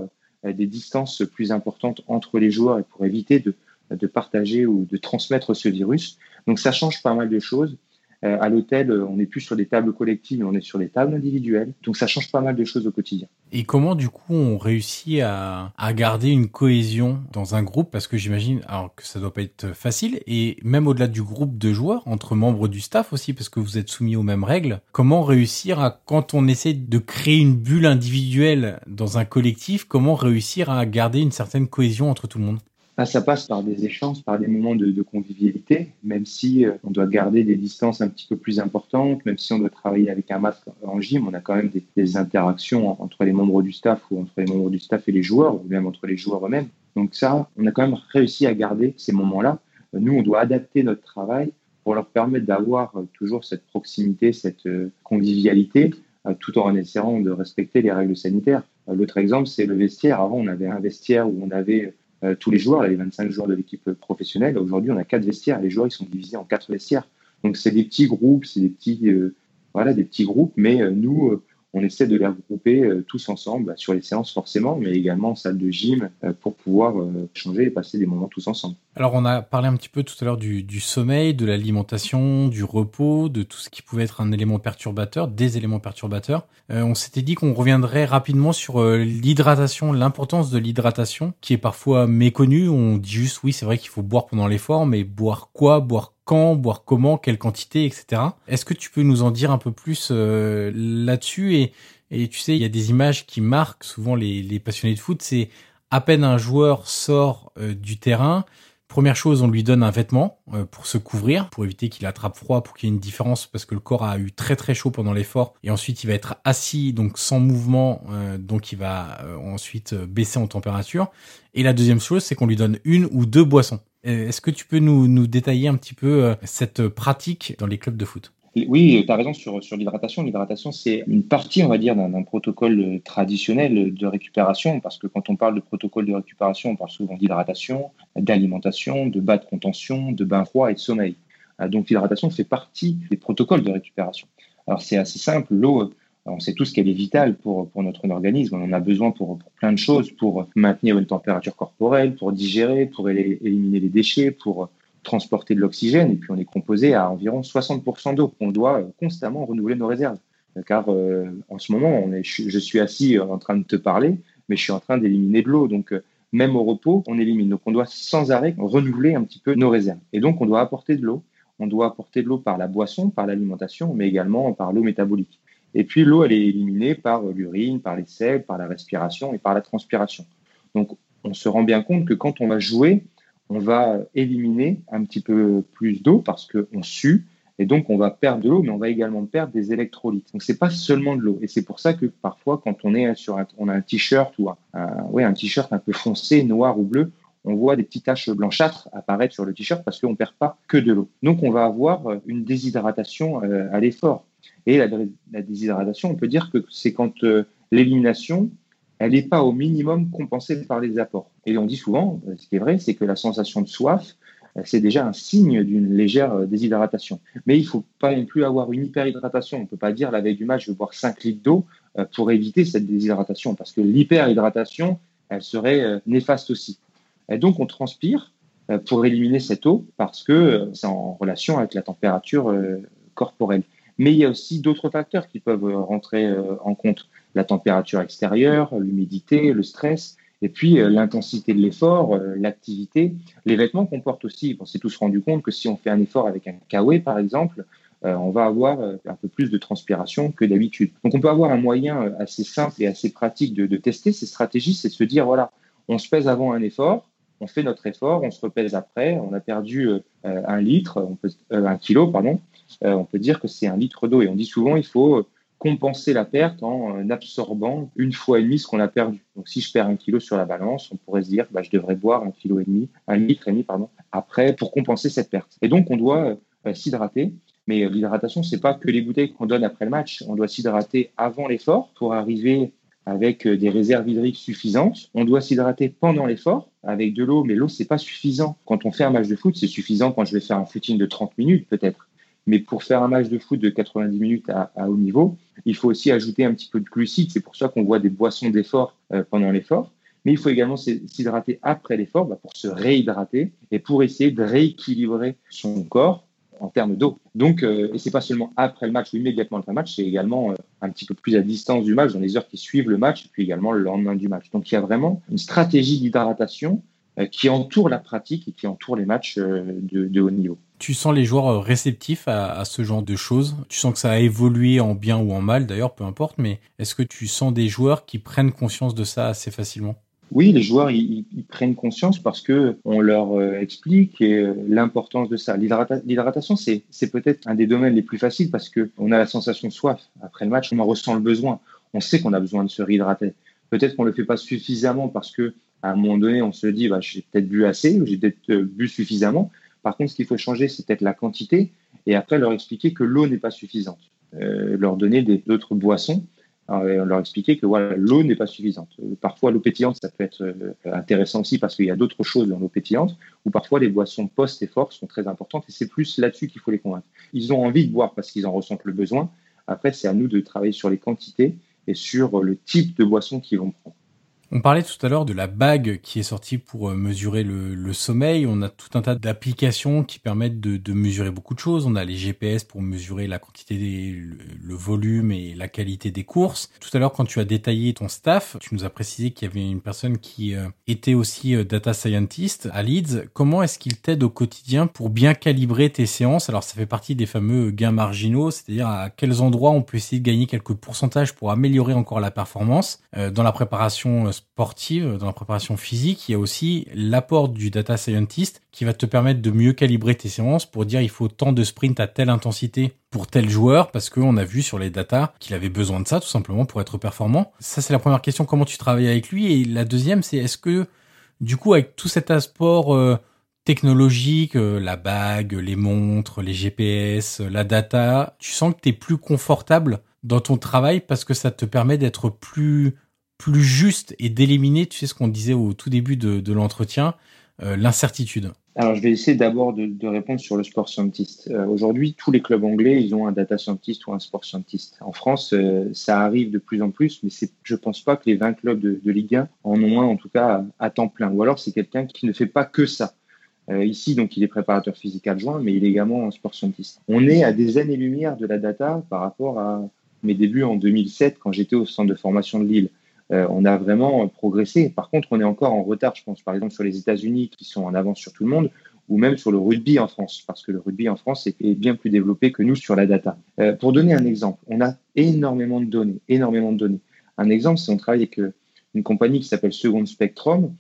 des distances plus importantes entre les joueurs et pour éviter de, de partager ou de transmettre ce virus. Donc ça change pas mal de choses. Euh, à l'hôtel, on n'est plus sur des tables collectives, mais on est sur des tables individuelles. Donc ça change pas mal de choses au quotidien. Et comment du coup on réussit à, à garder une cohésion dans un groupe? Parce que j'imagine alors que ça doit pas être facile. Et même au-delà du groupe de joueurs, entre membres du staff aussi, parce que vous êtes soumis aux mêmes règles, comment réussir à, quand on essaie de créer une bulle individuelle dans un collectif, comment réussir à garder une certaine cohésion entre tout le monde? Ah, ça passe par des échanges, par des moments de, convivialité, même si euh, on doit garder des distances un petit peu plus importantes, même si on doit travailler avec un masque en gym, on a quand même des, interactions entre les membres du staff ou entre les membres du staff et les joueurs, ou même entre les joueurs eux-mêmes. Donc ça, on a quand même réussi à garder ces moments-là. Nous, on doit adapter notre travail pour leur permettre d'avoir toujours cette proximité, cette convivialité, tout en essayant de respecter les règles sanitaires. L'autre exemple, c'est le vestiaire. Avant, on avait un vestiaire où on avait tous les joueurs, les 25 joueurs de l'équipe professionnelle. Aujourd'hui, on a quatre vestiaires. Les joueurs, ils sont divisés en quatre vestiaires. Donc, c'est des petits groupes, c'est des petits, voilà, des petits groupes. Mais nous, on essaie de les regrouper euh, tous ensemble bah, sur les séances forcément, mais également en salle de gym euh, pour pouvoir euh, changer et passer des moments tous ensemble. Alors on a parlé un petit peu tout à l'heure du, sommeil, de l'alimentation, du repos, de tout ce qui pouvait être un élément perturbateur, des éléments perturbateurs. on s'était dit qu'on reviendrait rapidement sur l'hydratation, l'importance de l'hydratation, qui est parfois méconnue. On dit juste oui, c'est vrai qu'il faut boire pendant l'effort, mais boire quoi, boire quand, boire comment, quelle quantité, etc. Est-ce que tu peux nous en dire un peu plus euh, là-dessus? Et, et tu sais, il y a des images qui marquent souvent les, les passionnés de foot. C'est à peine un joueur sort euh, du terrain, Première chose, on lui donne un vêtement euh, pour se couvrir, pour éviter qu'il attrape froid, pour qu'il y ait une différence, parce que le corps a eu très très chaud pendant l'effort. Et ensuite, il va être assis, donc sans mouvement, donc il va ensuite baisser en température. Et la deuxième chose, c'est qu'on lui donne une ou deux boissons. Euh, est-ce que tu peux nous, détailler un petit peu euh, cette pratique dans les clubs de foot? Oui, tu as raison sur, sur l'hydratation. L'hydratation, c'est une partie, on va dire, d'un protocole traditionnel de récupération, parce que quand on parle de protocole de récupération, on parle souvent d'hydratation, d'alimentation, de bas de contention, de bain froid et de sommeil. Euh, donc l'hydratation fait partie des protocoles de récupération. Alors c'est assez simple, l'eau, on sait tous qu'elle est vitale pour, notre organisme. On en a besoin pour, plein de choses, pour maintenir une température corporelle, pour digérer, pour éliminer les déchets, pour transporter de l'oxygène. Et puis, on est composé à environ 60% d'eau. On doit constamment renouveler nos réserves. Car euh, en ce moment, je, suis assis en train de te parler, mais je suis en train d'éliminer de l'eau. Donc, euh, même au repos, on élimine. Donc, on doit sans arrêt renouveler un petit peu nos réserves. Et donc, on doit apporter de l'eau. On doit apporter de l'eau par la boisson, par l'alimentation, mais également par l'eau métabolique. Et puis l'eau, elle est éliminée par l'urine, par les selles, par la respiration et par la transpiration. Donc on se rend bien compte que quand on va jouer, on va éliminer un petit peu plus d'eau parce qu'on sue et donc on va perdre de l'eau, mais on va également perdre des électrolytes. Donc c'est pas seulement de l'eau et c'est pour ça que parfois quand on est sur un, on a un t-shirt ou un, un t-shirt un peu foncé, noir ou bleu, on voit des petites taches blanchâtres apparaître sur le t-shirt parce qu'on ne perd pas que de l'eau. Donc on va avoir une déshydratation euh, à l'effort. Et la, déshydratation, on peut dire que c'est quand euh, l'élimination, elle n'est pas au minimum compensée par les apports. Et on dit souvent, euh, ce qui est vrai, c'est que la sensation de soif, euh, c'est déjà un signe d'une légère déshydratation. Mais il ne faut pas non plus avoir une hyperhydratation. On ne peut pas dire la veille du match, je vais boire 5 litres d'eau pour éviter cette déshydratation, parce que l'hyperhydratation, elle serait néfaste aussi. Et donc, on transpire pour éliminer cette eau, parce que c'est en relation avec la température corporelle. Mais il y a aussi d'autres facteurs qui peuvent euh, rentrer euh, en compte. La température extérieure, l'humidité, le stress, et puis euh, l'intensité de l'effort, l'activité. Les vêtements qu'on porte aussi. On s'est tous rendu compte que si on fait un effort avec un kawaii, par exemple, on va avoir un peu plus de transpiration que d'habitude. Donc on peut avoir un moyen assez simple et assez pratique de, tester ces stratégies, c'est de se dire, voilà, on se pèse avant un effort, on fait notre effort, on se repèse après, on a perdu un litre, un kilo, pardon, on peut dire que c'est un litre d'eau. Et on dit souvent il faut euh, compenser la perte en euh, absorbant une fois et demi ce qu'on a perdu. Donc si je perds un kilo sur la balance, on pourrait se dire bah, je devrais boire un kilo et demi, un litre et demi pardon, après pour compenser cette perte. Et donc on doit s'hydrater. Mais l'hydratation, c'est pas que les bouteilles qu'on donne après le match. On doit s'hydrater avant l'effort pour arriver avec des réserves hydriques suffisantes. On doit s'hydrater pendant l'effort avec de l'eau, mais l'eau, c'est pas suffisant. Quand on fait un match de foot, c'est suffisant quand je vais faire un footing de 30 minutes peut-être. Mais pour faire un match de foot de 90 minutes à, haut niveau, il faut aussi ajouter un petit peu de glucides. C'est pour ça qu'on voit des boissons d'effort euh, pendant l'effort. Mais il faut également s'hydrater après l'effort bah, pour se réhydrater et pour essayer de rééquilibrer son corps en termes d'eau. Donc, euh, et c'est pas seulement après le match ou immédiatement après le match, c'est également euh, un petit peu plus à distance du match, dans les heures qui suivent le match, et puis également le lendemain du match. Donc, il y a vraiment une stratégie d'hydratation euh, qui entoure la pratique et qui entoure les matchs de, de haut niveau tu sens les joueurs euh, réceptifs à, ce genre de choses? Tu sens que ça a évolué en bien ou en mal, d'ailleurs, peu importe, mais est-ce que tu sens des joueurs qui prennent conscience de ça assez facilement? Oui, les joueurs, ils, prennent conscience parce que on leur euh, explique euh, l'importance de ça. L'hydratation, c'est, peut-être un des domaines les plus faciles parce que on a la sensation de soif. Après le match, on en ressent le besoin. On sait qu'on a besoin de se réhydrater. Peut-être qu'on le fait pas suffisamment parce que à un moment donné, on se dit, bah, j'ai peut-être bu assez ou j'ai peut-être bu suffisamment. Par contre, ce qu'il faut changer, c'est peut-être la quantité et après leur expliquer que l'eau n'est pas suffisante. Euh, leur donner d'autres boissons on leur expliquer que voilà, l'eau n'est pas suffisante. Euh, parfois, l'eau pétillante, ça peut être euh, intéressant aussi parce qu'il y a d'autres choses dans l'eau pétillante, ou parfois les boissons post et fortes sont très importantes et c'est plus là-dessus qu'il faut les convaincre. Ils ont envie de boire parce qu'ils en ressentent le besoin. Après, c'est à nous de travailler sur les quantités et sur le type de boisson qu'ils vont prendre. On parlait tout à l'heure de la bague qui est sortie pour euh, mesurer le, sommeil. On a tout un tas d'applications qui permettent de, mesurer beaucoup de choses. On a les GPS pour mesurer la quantité, le, volume et la qualité des courses. Tout à l'heure, quand tu as détaillé ton staff, tu nous as précisé qu'il y avait une personne qui euh, était aussi euh, data scientist à Leeds. Comment est-ce qu'il t'aide au quotidien pour bien calibrer tes séances? Alors, ça fait partie des fameux gains marginaux, c'est-à-dire à quels endroits on peut essayer de gagner quelques pourcentages pour améliorer encore la performance dans la préparation dans la préparation physique, il y a aussi l'apport du data scientist qui va te permettre de mieux calibrer tes séances pour dire il faut tant de sprint à telle intensité pour tel joueur parce qu'on a vu sur les data qu'il avait besoin de ça tout simplement pour être performant. Ça c'est la première question, comment tu travailles avec lui? Et la deuxième c'est est-ce que du coup avec tout cet apport euh, technologique, euh, la bague, les montres, les GPS, la data, tu sens que tu es plus confortable dans ton travail parce que ça te permet d'être plus plus juste et d'éliminer, tu sais ce qu'on disait au tout début de, l'entretien, euh, l'incertitude alors, je vais essayer d'abord de, répondre sur le sport scientist. Euh, aujourd'hui, tous les clubs anglais, ils ont un data scientist ou un sport scientist. En France, euh, ça arrive de plus en plus, mais je ne pense pas que les 20 clubs de, Ligue 1 en ont un, en tout cas, à, temps plein. Ou alors, c'est quelqu'un qui ne fait pas que ça. ici, donc, il est préparateur physique adjoint, mais il est également un sport scientist. On est à des années-lumière de la data par rapport à mes débuts en 2007, quand j'étais au centre de formation de Lille. Euh, on a vraiment progressé. Par contre, on est encore en retard, je pense, par exemple, sur les États-Unis qui sont en avance sur tout le monde, ou même sur le rugby en France, parce que le rugby en France est, bien plus développé que nous sur la data. Euh, pour donner un exemple, on a énormément de données, énormément de données. Un exemple, c'est on travaille avec euh, une compagnie qui s'appelle Second Spectrum,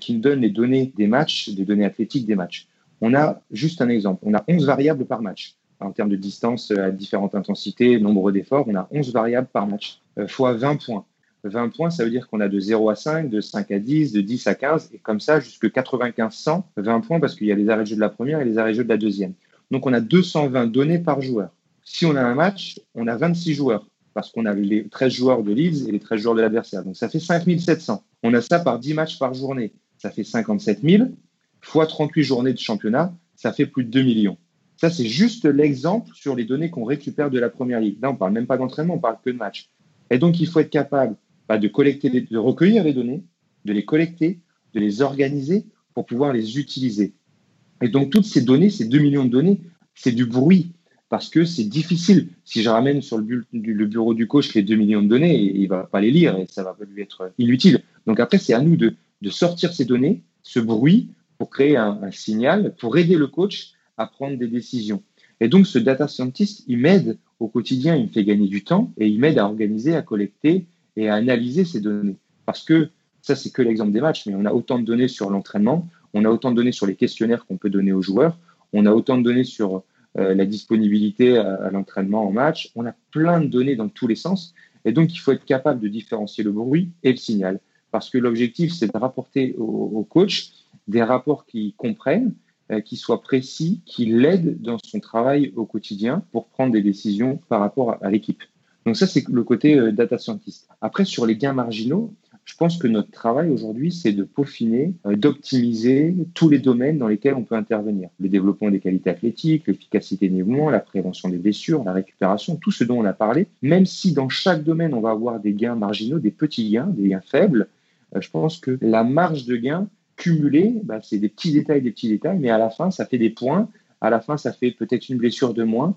qui nous donne les données des matchs, des données athlétiques des matchs. On a juste un exemple, on a 11 variables par match. En termes de distance à différentes intensités, nombre d'efforts, on a 11 variables par match, fois 20 points. 20 points, ça veut dire qu'on a de 0 à 5, de 5 à 10, de 10 à 15, et comme ça jusque 95, 100, 20 points parce qu'il y a les arrêts de jeu de la première et les arrêts de jeu de la deuxième. Donc on a 220 données par joueur. Si on a un match, on a 26 joueurs parce qu'on a les 13 joueurs de Leeds et les 13 joueurs de l'adversaire. Donc ça fait 5700. On a ça par 10 matchs par journée. Ça fait 57 000 fois 38 journées de championnat, ça fait plus de 2 millions. Ça, c'est juste l'exemple sur les données qu'on récupère de la première ligue. Là, on parle même pas d'entraînement, on parle que de match. Et donc, il faut être capable de collecter, de recueillir les données, de les collecter, de les organiser pour pouvoir les utiliser. Et donc toutes ces données, ces 2 millions de données, c'est du bruit parce que c'est difficile. Si je ramène sur le, bureau du coach les 2 millions de données, il va pas les lire et ça va lui être inutile. Donc après, c'est à nous de, sortir ces données, ce bruit, pour créer un, un, signal, pour aider le coach à prendre des décisions. Et donc ce data scientist, il m'aide au quotidien, il me fait gagner du temps et il m'aide à organiser, à collecter et à analyser ces données. Parce que ça, c'est que l'exemple des matchs, mais on a autant de données sur l'entraînement, on a autant de données sur les questionnaires qu'on peut donner aux joueurs, on a autant de données sur euh, la disponibilité à, l'entraînement en match, on a plein de données dans tous les sens. Et donc, il faut être capable de différencier le bruit et le signal. Parce que l'objectif, c'est de rapporter au, coach des rapports qui comprennent, euh, qui soient précis, qui l'aident dans son travail au quotidien pour prendre des décisions par rapport à l'équipe. Donc ça, c'est le côté euh, data scientist. Après, sur les gains marginaux, je pense que notre travail aujourd'hui, c'est de peaufiner, euh, d'optimiser tous les domaines dans lesquels on peut intervenir. Le développement des qualités athlétiques, l'efficacité des mouvements, la prévention des blessures, la récupération, tout ce dont on a parlé. Même si dans chaque domaine, on va avoir des gains marginaux, des petits gains, des gains faibles, euh, je pense que la marge de gains cumulée, bah, c'est des petits détails, des petits détails, mais à la fin, ça fait des points. À la fin, ça fait peut-être une blessure de moins.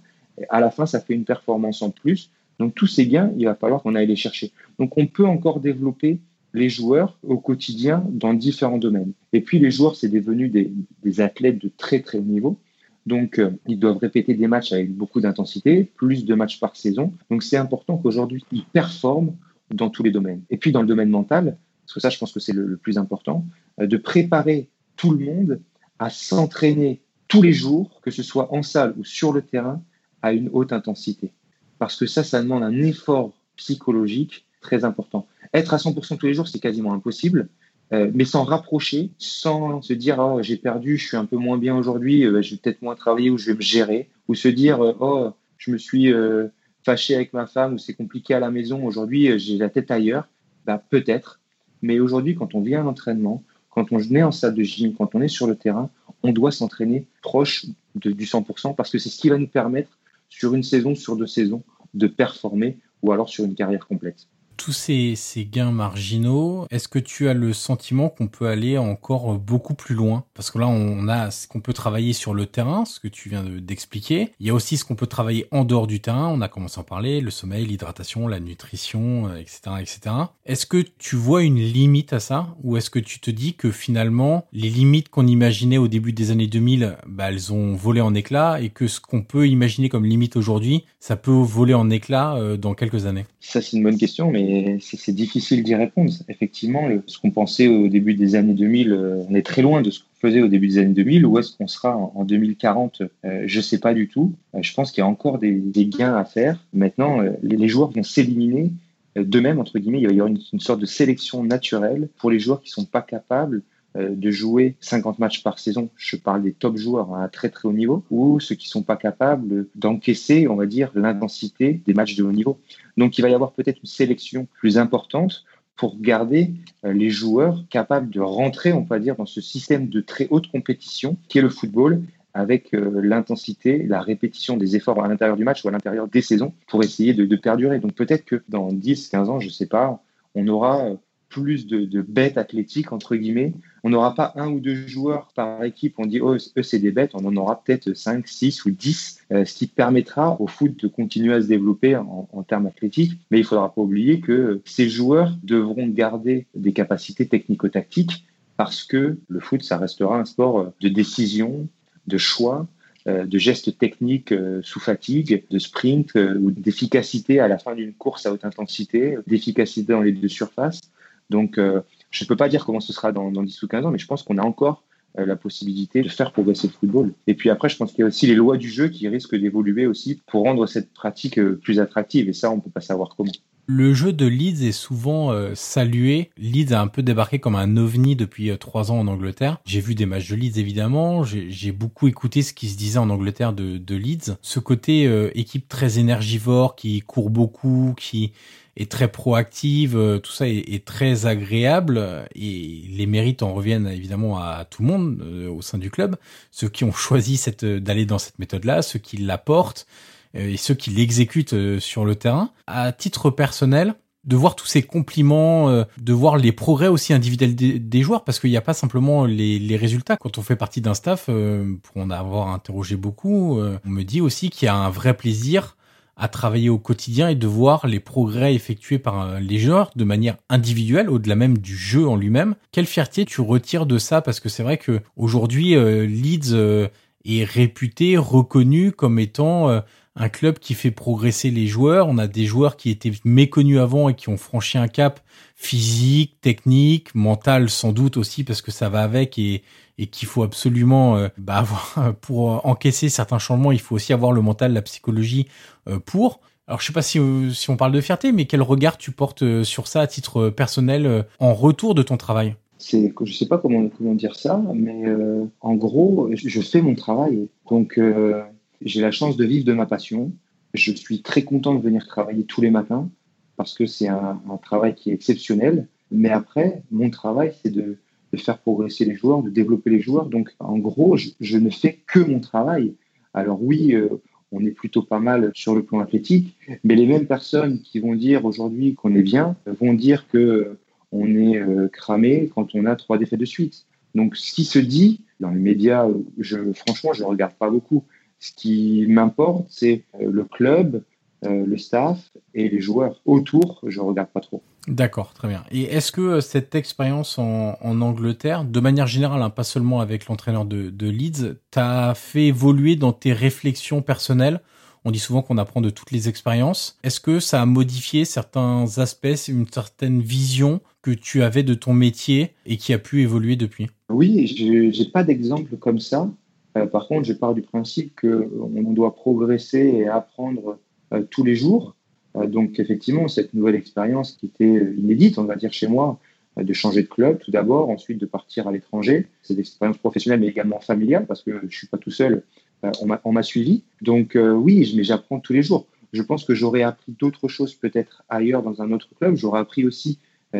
À la fin, ça fait une performance en plus. Donc tous ces gains, il va falloir qu'on aille les chercher. Donc on peut encore développer les joueurs au quotidien dans différents domaines. Et puis les joueurs, c'est devenu des, athlètes de très très haut niveau. Donc euh, ils doivent répéter des matchs avec beaucoup d'intensité, plus de matchs par saison. Donc c'est important qu'aujourd'hui, ils performent dans tous les domaines. Et puis dans le domaine mental, parce que ça, je pense que c'est le, plus important, euh, de préparer tout le monde à s'entraîner tous les jours, que ce soit en salle ou sur le terrain, à une haute intensité parce que ça, ça demande un effort psychologique très important. Être à 100% tous les jours, c'est quasiment impossible, mais sans rapprocher, sans se dire oh j'ai perdu, je suis un peu moins bien aujourd'hui, je vais peut-être moins travailler ou je vais me gérer, ou se dire oh je me suis fâché avec ma femme ou c'est compliqué à la maison aujourd'hui, j'ai la tête ailleurs. Bah, peut-être, mais aujourd'hui quand on vient à l'entraînement, quand on est en salle de gym, quand on est sur le terrain, on doit s'entraîner proche du 100% parce que c'est ce qui va nous permettre sur une saison, sur deux saisons, de performer ou alors sur une carrière complète tous ces, gains marginaux, est-ce que tu as le sentiment qu'on peut aller encore beaucoup plus loin? Parce que là, on a ce qu'on peut travailler sur le terrain, ce que tu viens d'expliquer. Il y a aussi ce qu'on peut travailler en dehors du terrain. On a commencé à en parler, le sommeil, l'hydratation, la nutrition, etc., euh, etc. Est-ce que tu vois une limite à ça? Ou est-ce que tu te dis que finalement, les limites qu'on imaginait au début des années 2000, bah, elles ont volé en éclats et que ce qu'on peut imaginer comme limite aujourd'hui, ça peut voler en éclats euh, dans quelques années? Ça, c'est une bonne question, mais c'est difficile d'y répondre. Effectivement, ce qu'on pensait au début des années 2000, euh, on est très loin de ce qu'on faisait au début des années 2000. Où est-ce qu'on sera en 2040 euh, Je ne sais pas du tout. Euh, je pense qu'il y a encore des, gains à faire. Maintenant, les, joueurs vont s'éliminer d'eux-mêmes, entre guillemets. Il va y avoir une, sorte de sélection naturelle pour les joueurs qui ne sont pas capables de jouer 50 matchs par saison, je parle des top joueurs à un très très haut niveau, ou ceux qui sont pas capables d'encaisser, on va dire, l'intensité des matchs de haut niveau. Donc il va y avoir peut-être une sélection plus importante pour garder euh, les joueurs capables de rentrer, on va dire, dans ce système de très haute compétition qui est le football avec euh, l'intensité, la répétition des efforts à l'intérieur du match ou à l'intérieur des saisons pour essayer de, de perdurer. Donc peut-être que dans 10, 15 ans, je ne sais pas, on aura plus de, bêtes athlétiques, entre guillemets. On n'aura pas un ou deux joueurs par équipe, on dit, oh, eux, c'est des bêtes, on en aura peut-être 5, 6 ou 10, euh, ce qui permettra au foot de continuer à se développer en, termes athlétiques. Mais il ne faudra pas oublier que ces joueurs devront garder des capacités technico-tactiques parce que le foot, ça restera un sport de décision, de choix, euh, de gestes techniques euh, sous fatigue, de sprint ou d'efficacité à la fin d'une course à haute intensité, d'efficacité dans les deux surfaces. Donc, euh, je ne peux pas dire comment ce sera dans, dans 10 ou 15 ans, mais je pense qu'on a encore euh, la possibilité de faire progresser le football. Et puis après, je pense qu'il y a aussi les lois du jeu qui risquent d'évoluer aussi pour rendre cette pratique euh, plus attractive. Et ça, on ne peut pas savoir comment. Le jeu de Leeds est souvent salué. Leeds a un peu débarqué comme un ovni depuis trois ans en Angleterre. J'ai vu des matchs de Leeds évidemment. J'ai beaucoup écouté ce qui se disait en Angleterre de, Leeds. Ce côté équipe très énergivore qui court beaucoup, qui est très proactive, euh, tout ça est, très agréable et les mérites en reviennent évidemment à, tout le monde euh, au sein du club, ceux qui ont choisi d'aller dans cette méthode-là, ceux qui l'apportent euh, et ceux qui l'exécutent sur le terrain. À titre personnel, de voir tous ces compliments, de voir les progrès aussi individuels des, joueurs, parce qu'il n'y a pas simplement les, les, résultats. Quand on fait partie d'un staff, pour en avoir interrogé beaucoup, on me dit aussi qu'il y a un vrai plaisir à travailler au quotidien et de voir les progrès effectués par euh, les joueurs de manière individuelle, au-delà même du jeu en lui-même. Quelle fierté tu retires de ça? Parce que c'est vrai que aujourd'hui, euh, Leeds euh, est réputé, reconnu comme étant un club qui fait progresser les joueurs. On a des joueurs qui étaient méconnus avant et qui ont franchi un cap physique, technique, mental sans doute aussi parce que ça va avec et, et qu'il faut absolument euh, bah, [laughs] pour encaisser certains changements, il faut aussi avoir le mental, la psychologie euh, pour. Alors je sais pas si, euh, si on parle de fierté, mais quel regard tu portes sur ça à titre personnel en retour de ton travail? C'est je sais pas comment comment dire ça, mais en gros, je fais mon travail. Donc j'ai la chance de vivre de ma passion. Je suis très content de venir travailler tous les matins parce que c'est un, travail qui est exceptionnel. Mais après, mon travail, c'est de, faire progresser les joueurs, de développer les joueurs. Donc, en gros, je, ne fais que mon travail. Alors oui, euh, on est plutôt pas mal sur le plan athlétique, mais les mêmes personnes qui vont dire aujourd'hui qu'on est bien vont dire que on est euh, cramé quand on a trois défaites de suite. Donc, ce qui se dit dans les médias, franchement, je ne regarde pas beaucoup. Ce qui m'importe, c'est euh, le club, euh, le staff et les joueurs autour. Je regarde pas trop. D'accord, très bien. Et est-ce que euh, cette expérience en, Angleterre, de manière générale, hein, pas seulement avec l'entraîneur de, de Leeds, t'a fait évoluer dans tes réflexions personnelles? On dit souvent qu'on apprend de toutes les expériences. Est-ce que ça a modifié certains aspects, une certaine vision que tu avais de ton métier et qui a pu évoluer depuis? Oui, je n'ai pas d'exemple comme ça. Euh, par contre, je pars du principe qu'on doit progresser et apprendre euh, tous les jours. Euh, donc, effectivement, cette nouvelle expérience qui était inédite, on va dire chez moi, de changer de club tout d'abord, ensuite de partir à l'étranger. C'est des expériences professionnelles mais également familiales parce que je suis pas tout seul, on m'a suivi. Donc oui, mais j'apprends tous les jours. Je pense que j'aurais appris d'autres choses peut-être ailleurs dans un autre club. J'aurais appris aussi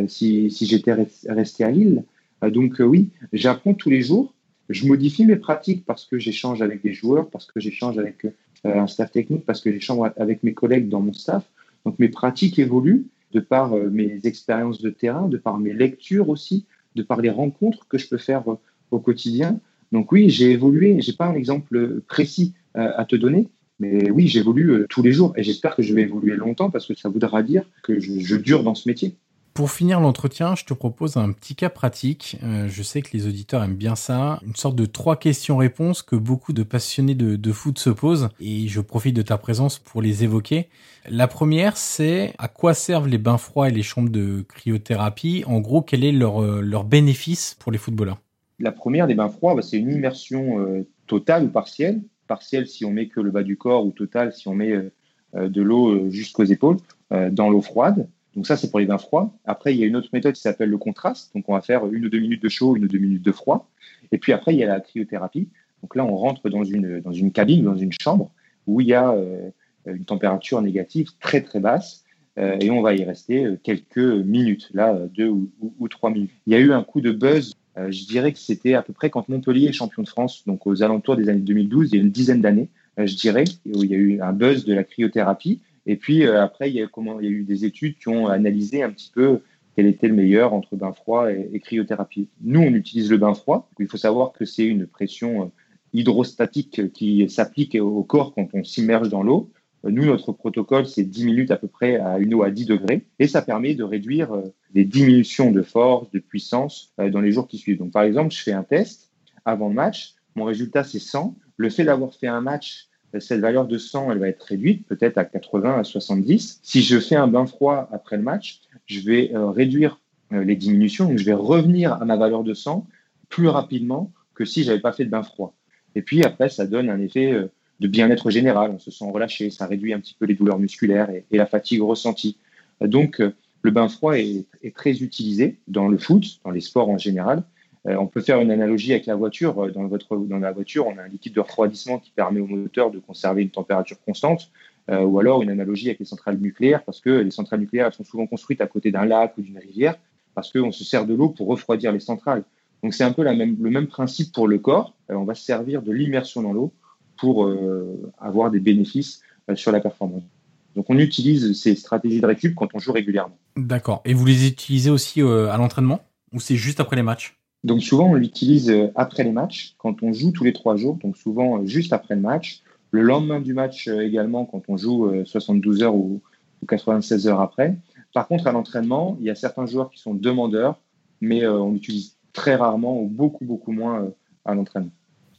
si, si j'étais resté à Lille. donc oui, j'apprends tous les jours. Je modifie mes pratiques parce que j'échange avec des joueurs, parce que j'échange avec un staff technique, parce que j'échange avec mes collègues dans mon staff. Donc mes pratiques évoluent de par euh, mes expériences de terrain, de par mes lectures aussi, de par les rencontres que je peux faire euh, au quotidien. Donc oui, j'ai évolué. J'ai pas un exemple précis euh, à te donner, mais oui, j'évolue tous les jours et j'espère que je vais évoluer longtemps parce que ça voudra dire que je dure dans ce métier. Pour finir l'entretien, je te propose un petit cas pratique. Euh, je sais que les auditeurs aiment bien ça. Une sorte de trois questions-réponses que beaucoup de passionnés de, foot se posent et je profite de ta présence pour les évoquer. La première, c'est à quoi servent les bains froids et les chambres de cryothérapie? En gros, quel est leur, euh, bénéfice pour les footballeurs? La première des bains froids, bah, c'est une immersion euh, totale ou partielle. Partielle si on met que le bas du corps ou totale si on met de l'eau jusqu'aux épaules dans l'eau froide. Donc ça, c'est pour les bains froids. Après, il y a une autre méthode qui s'appelle le contraste. Donc on va faire une ou deux minutes de chaud, une ou deux minutes de froid. Et puis après, il y a la cryothérapie. Donc là, on rentre dans une, dans une cabine, dans une chambre où il y a euh, une température négative très très basse. Euh, et on va y rester euh, quelques minutes, là, deux ou, trois minutes. Il y a eu un coup de buzz. je dirais que c'était à peu près quand Montpellier est champion de France, donc aux alentours des années 2012, il y a une dizaine d'années, je dirais, où il y a eu un buzz de la cryothérapie. Et puis euh, après, il y, a, eu des études qui ont analysé un petit peu quel était le meilleur entre bain froid et, cryothérapie. Nous, on utilise le bain froid. Il faut savoir que c'est une pression euh, hydrostatique qui s'applique au corps quand on s'immerge dans l'eau. Euh, nous, notre protocole, c'est 10 minutes à peu près à une eau à 10 degrés et ça permet de réduire les diminutions de force, de puissance dans les jours qui suivent. Donc, par exemple, je fais un test avant le match, mon résultat c'est 100. Le fait d'avoir fait un match cette valeur de 100, elle va être réduite peut-être à 80, à 70. Si je fais un bain froid après le match, je vais euh, réduire euh, les diminutions, donc je vais revenir à ma valeur de 100 plus rapidement que si j'avais pas fait de bain froid. Et puis après, ça donne un effet euh, de bien-être général, on se sent relâché, ça réduit un petit peu les douleurs musculaires et, la fatigue ressentie. Donc, le bain froid est, très utilisé dans le foot, dans les sports en général, on peut faire une analogie avec la voiture. Euh, dans, votre, dans la voiture, on a un liquide de refroidissement qui permet au moteur de conserver une température constante, euh, ou alors une analogie avec les centrales nucléaires, parce que les centrales nucléaires sont souvent construites à côté d'un lac ou d'une rivière, parce qu'on se sert de l'eau pour refroidir les centrales. Donc c'est un peu le même principe pour le corps. on va se servir de l'immersion dans l'eau pour avoir des bénéfices sur la performance. Donc on utilise ces stratégies de récup quand on joue régulièrement. D'accord. Et vous les utilisez aussi à l'entraînement ou c'est juste après les matchs? Donc souvent, on l'utilise euh, après les matchs, quand on joue tous les trois jours, donc souvent euh, juste après le match. Le lendemain du match euh, également, quand on joue 72 heures ou 96 heures après. Par contre, à l'entraînement, il y a certains joueurs qui sont demandeurs, mais on l'utilise très rarement ou beaucoup, beaucoup moins à l'entraînement.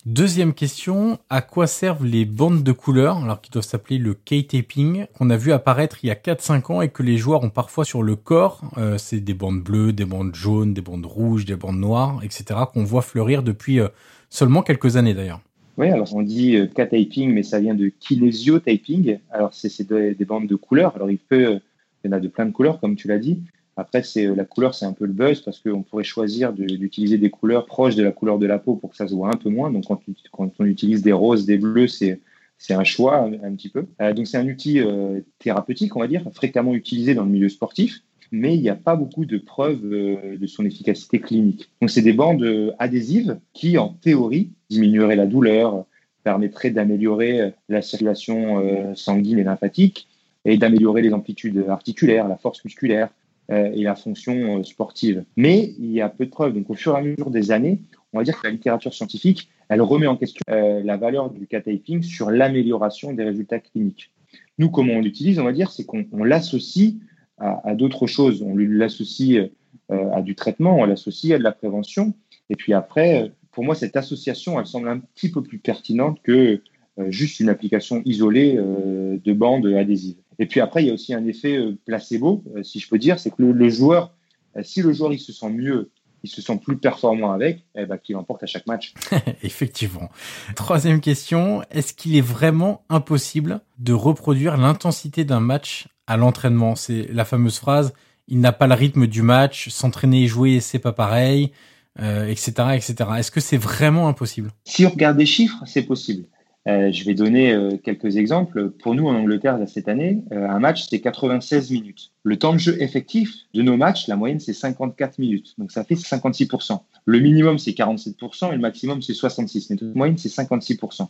Deuxième question, à quoi servent les bandes de couleurs, alors qui doivent s'appeler le K-taping, qu'on a vu apparaître il y a 4-5 ans et que les joueurs ont parfois sur le corps, euh, c'est des bandes bleues, des bandes jaunes, des bandes rouges, des bandes noires, etc., qu'on voit fleurir depuis euh, seulement quelques années d'ailleurs. Oui, alors on dit euh, K-taping, mais ça vient de kinésio-taping, alors c'est des bandes de couleurs, alors il peut, il y en a de plein de couleurs comme tu l'as dit, après, c'est euh, la couleur, c'est un peu le buzz parce qu'on pourrait choisir d'utiliser des couleurs proches de la couleur de la peau pour que ça se voit un peu moins. Donc, quand, on utilise des roses, des bleus, c'est c'est un choix un, petit peu. Euh, donc, c'est un outil euh, thérapeutique, on va dire, fréquemment utilisé dans le milieu sportif, mais il n'y a pas beaucoup de preuves de son efficacité clinique. Donc, c'est des bandes adhésives qui, en théorie, diminueraient la douleur, permettraient d'améliorer la circulation sanguine et lymphatique et d'améliorer les amplitudes articulaires, la force musculaire, et la fonction euh, sportive. Mais il y a peu de preuves. Donc, au fur et à mesure des années, on va dire que la littérature scientifique, elle remet en question euh, la valeur du K-taping sur l'amélioration des résultats cliniques. Nous, comment on l'utilise, on va dire, c'est qu'on l'associe à, d'autres choses. On l'associe à du traitement, on l'associe à de la prévention. Et puis après, pour moi, cette association, elle semble un petit peu plus pertinente que juste une application isolée de bandes adhésives. Et puis après, il y a aussi un effet euh, placebo, euh, si je peux dire, c'est que le, joueur, euh, si le joueur il se sent mieux, il se sent plus performant avec, eh ben, qu'il emporte à chaque match. [laughs] Effectivement. Troisième question, est-ce qu'il est vraiment impossible de reproduire l'intensité d'un match à l'entraînement? C'est la fameuse phrase il n'a pas le rythme du match, s'entraîner et jouer, c'est pas pareil, etc., etc. Est-ce que c'est vraiment impossible? Si on regarde des chiffres, c'est possible. Euh, je vais donner euh, quelques exemples. Pour nous, en Angleterre, cette année, euh, un match, c'est 96 minutes. Le temps de jeu effectif de nos matchs, la moyenne, c'est 54 minutes. Donc, ça fait 56%. Le minimum, c'est 47% et le maximum, c'est 66%. Mais notre moyenne, c'est 56%.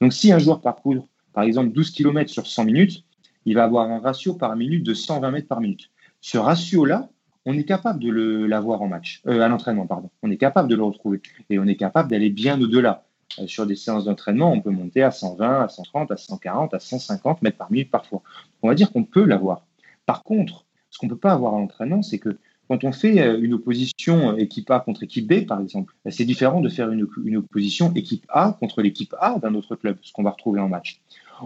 Donc, si un joueur parcourt, par exemple, 12 km sur 100 minutes, il va avoir un ratio par minute de 120 mètres par minute. Ce ratio-là, on est capable de l'avoir en match, à l'entraînement, pardon. On est capable de le retrouver et on est capable d'aller bien au-delà. Euh, sur des séances d'entraînement, on peut monter à 120, à 130, à 140, à 150 mètres par minute parfois. On va dire qu'on peut l'avoir. Par contre, ce qu'on ne peut pas avoir à l'entraînement, c'est que quand on fait euh, une opposition équipe A contre équipe B, par exemple, euh, c'est différent de faire une, une, opposition équipe A contre l'équipe A d'un autre club, ce qu'on va retrouver en match.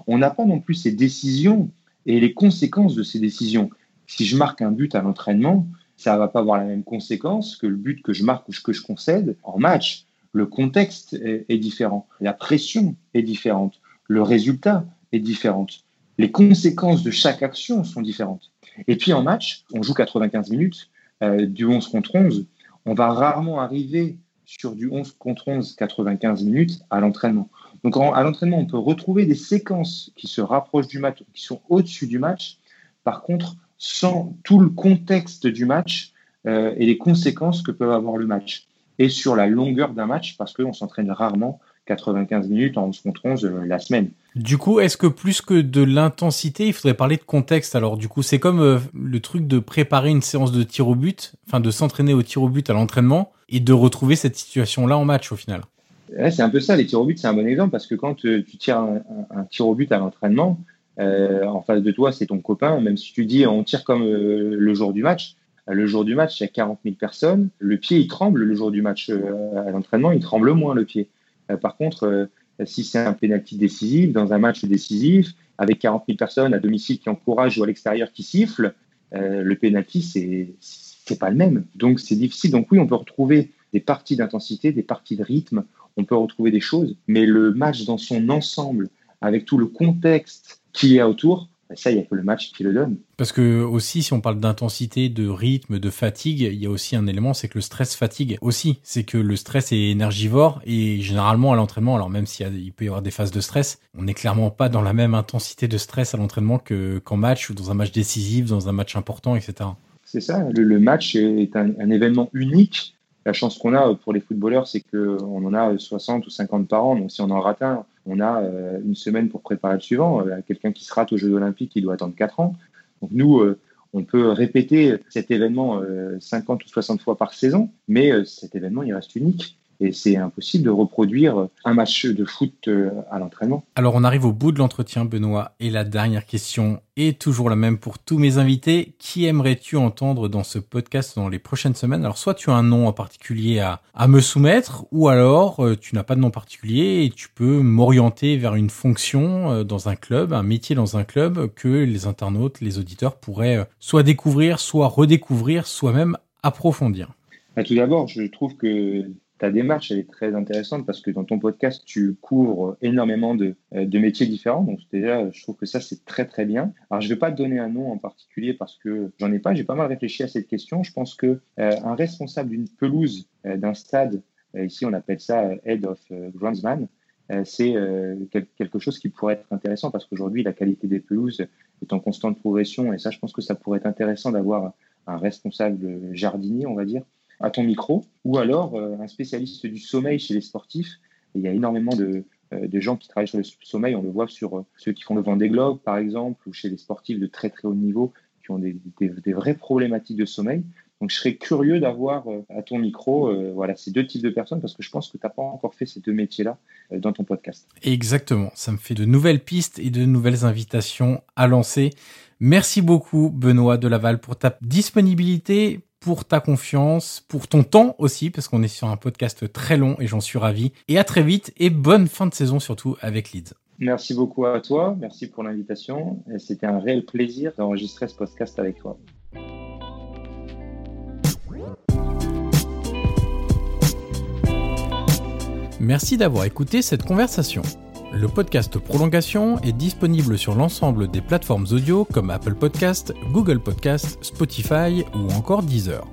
On n'a pas non plus ces décisions et les conséquences de ces décisions. Si je marque un but à l'entraînement, ça ne va pas avoir la même conséquence que le but que je marque ou que je concède en match le contexte est, différent, la pression est différente, le résultat est différent, les conséquences de chaque action sont différentes. Et puis en match, on joue 95 minutes, euh, du 11 contre 11, on va rarement arriver sur du 11 contre 11, 95 minutes à l'entraînement. Donc à l'entraînement, on peut retrouver des séquences qui se rapprochent du match, qui sont au-dessus du match. Par contre, sans tout le contexte du match euh, et les conséquences que peut avoir le match et sur la longueur d'un match parce qu'on s'entraîne rarement 95 minutes en 11 contre 11 euh, la semaine. Du coup, est-ce que plus que de l'intensité, il faudrait parler de contexte? Alors, du coup, c'est comme euh, le truc de préparer une séance de tir au but, enfin de s'entraîner au tir au but à l'entraînement et de retrouver cette situation-là en match au final. c'est un peu ça, les tirs au but, c'est un bon exemple parce que quand euh, tu tires un, tir au but à l'entraînement, en face de toi, c'est ton copain, même si tu dis on tire comme le jour du match, le jour du match, il y a 40 000 personnes. Le pied, il tremble le jour du match euh, à l'entraînement, il tremble moins le pied. Euh, par contre, euh, si c'est un pénalty décisif, dans un match décisif, avec 40 000 personnes à domicile qui encouragent ou à l'extérieur qui sifflent, le pénalty, c'est pas le même. Donc c'est difficile. Donc oui, on peut retrouver des parties d'intensité, des parties de rythme, on peut retrouver des choses, mais le match dans son ensemble, avec tout le contexte qui est autour, ça, il n'y a que le match qui le donne. Parce que aussi, si on parle d'intensité, de rythme, de fatigue, il y a aussi un élément, c'est que le stress fatigue aussi. C'est que le stress est énergivore et généralement à l'entraînement, alors même s'il il peut y avoir des phases de stress, on n'est clairement pas dans la même intensité de stress à l'entraînement que qu'en match ou dans un match décisif, dans un match important, etc. C'est ça. Le, match est un, événement unique. La chance qu'on a pour les footballeurs, c'est qu'on en a 60 ou 50 par an. Donc si on en rate un, on a euh, une semaine pour préparer le suivant. Euh, quelqu'un qui se rate aux Jeux Olympiques, il doit attendre 4 ans. Donc nous, euh, on peut répéter cet événement 50 ou 60 fois par saison, mais cet événement, il reste unique et c'est impossible de reproduire un match de foot euh, à l'entraînement. Alors on arrive au bout de l'entretien Benoît et la dernière question est toujours la même pour tous mes invités. Qui aimerais-tu entendre dans ce podcast dans les prochaines semaines? Alors soit tu as un nom en particulier à, à me soumettre ou alors euh, tu n'as pas de nom particulier et tu peux m'orienter vers une fonction euh, dans un club, un métier dans un club que les internautes, les auditeurs pourraient soit découvrir, soit redécouvrir, soit même approfondir. Bah, tout d'abord, je trouve que ta démarche elle est très intéressante parce que dans ton podcast, tu couvres énormément de, euh, métiers différents. Donc déjà, je trouve que ça, c'est très très bien. Alors je ne vais pas te donner un nom en particulier parce que j'en ai pas. J'ai pas mal réfléchi à cette question. Je pense que euh, un responsable d'une pelouse euh, d'un stade, ici on appelle ça Head of Groundsman, c'est quelque chose qui pourrait être intéressant parce qu'aujourd'hui, la qualité des pelouses est en constante progression et ça, je pense que ça pourrait être intéressant d'avoir un responsable jardinier, on va dire, à ton micro, ou alors euh, un spécialiste du sommeil chez les sportifs. il y a énormément de, euh, de, gens qui travaillent sur le sommeil, on le voit sur euh, ceux qui font le Vendée Globe, par exemple, ou chez les sportifs de très très haut niveau qui ont des, des, vraies problématiques de sommeil. Donc, je serais curieux d'avoir à ton micro voilà, ces deux types de personnes parce que je pense que tu n'as pas encore fait ces deux métiers-là dans ton podcast. Exactement. Ça me fait de nouvelles pistes et de nouvelles invitations à lancer. Merci beaucoup, Benoît de Laval, pour ta disponibilité, pour ta confiance, pour ton temps aussi, parce qu'on est sur un podcast très long et j'en suis ravi. Et à très vite et bonne fin de saison surtout avec Leeds. Merci beaucoup à toi, merci pour l'invitation. C'était un réel plaisir d'enregistrer ce podcast avec toi. Merci d'avoir écouté cette conversation. Le podcast Prolongation est disponible sur l'ensemble des plateformes audio comme Apple Podcast, Google Podcast, Spotify ou encore Deezer.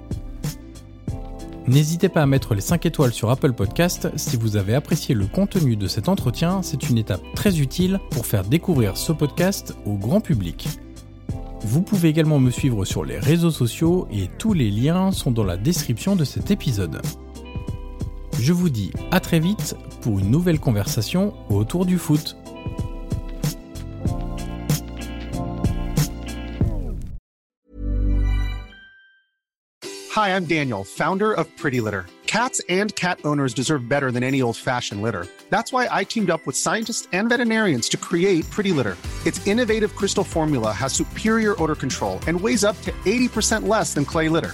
N'hésitez pas à mettre les 5 étoiles sur Apple Podcast si vous avez apprécié le contenu de cet entretien, c'est une étape très utile pour faire découvrir ce podcast au grand public. Vous pouvez également me suivre sur les réseaux sociaux et tous les liens sont dans la description de cet épisode. Je vous dis à très vite pour une nouvelle conversation autour du foot. Hi, I'm Daniel, founder of Pretty Litter. Cats and cat owners deserve better than any old-fashioned litter. That's why I teamed up with scientists and veterinarians to create Pretty Litter. Its innovative crystal formula has superior odor control and weighs up to 80% less than clay litter.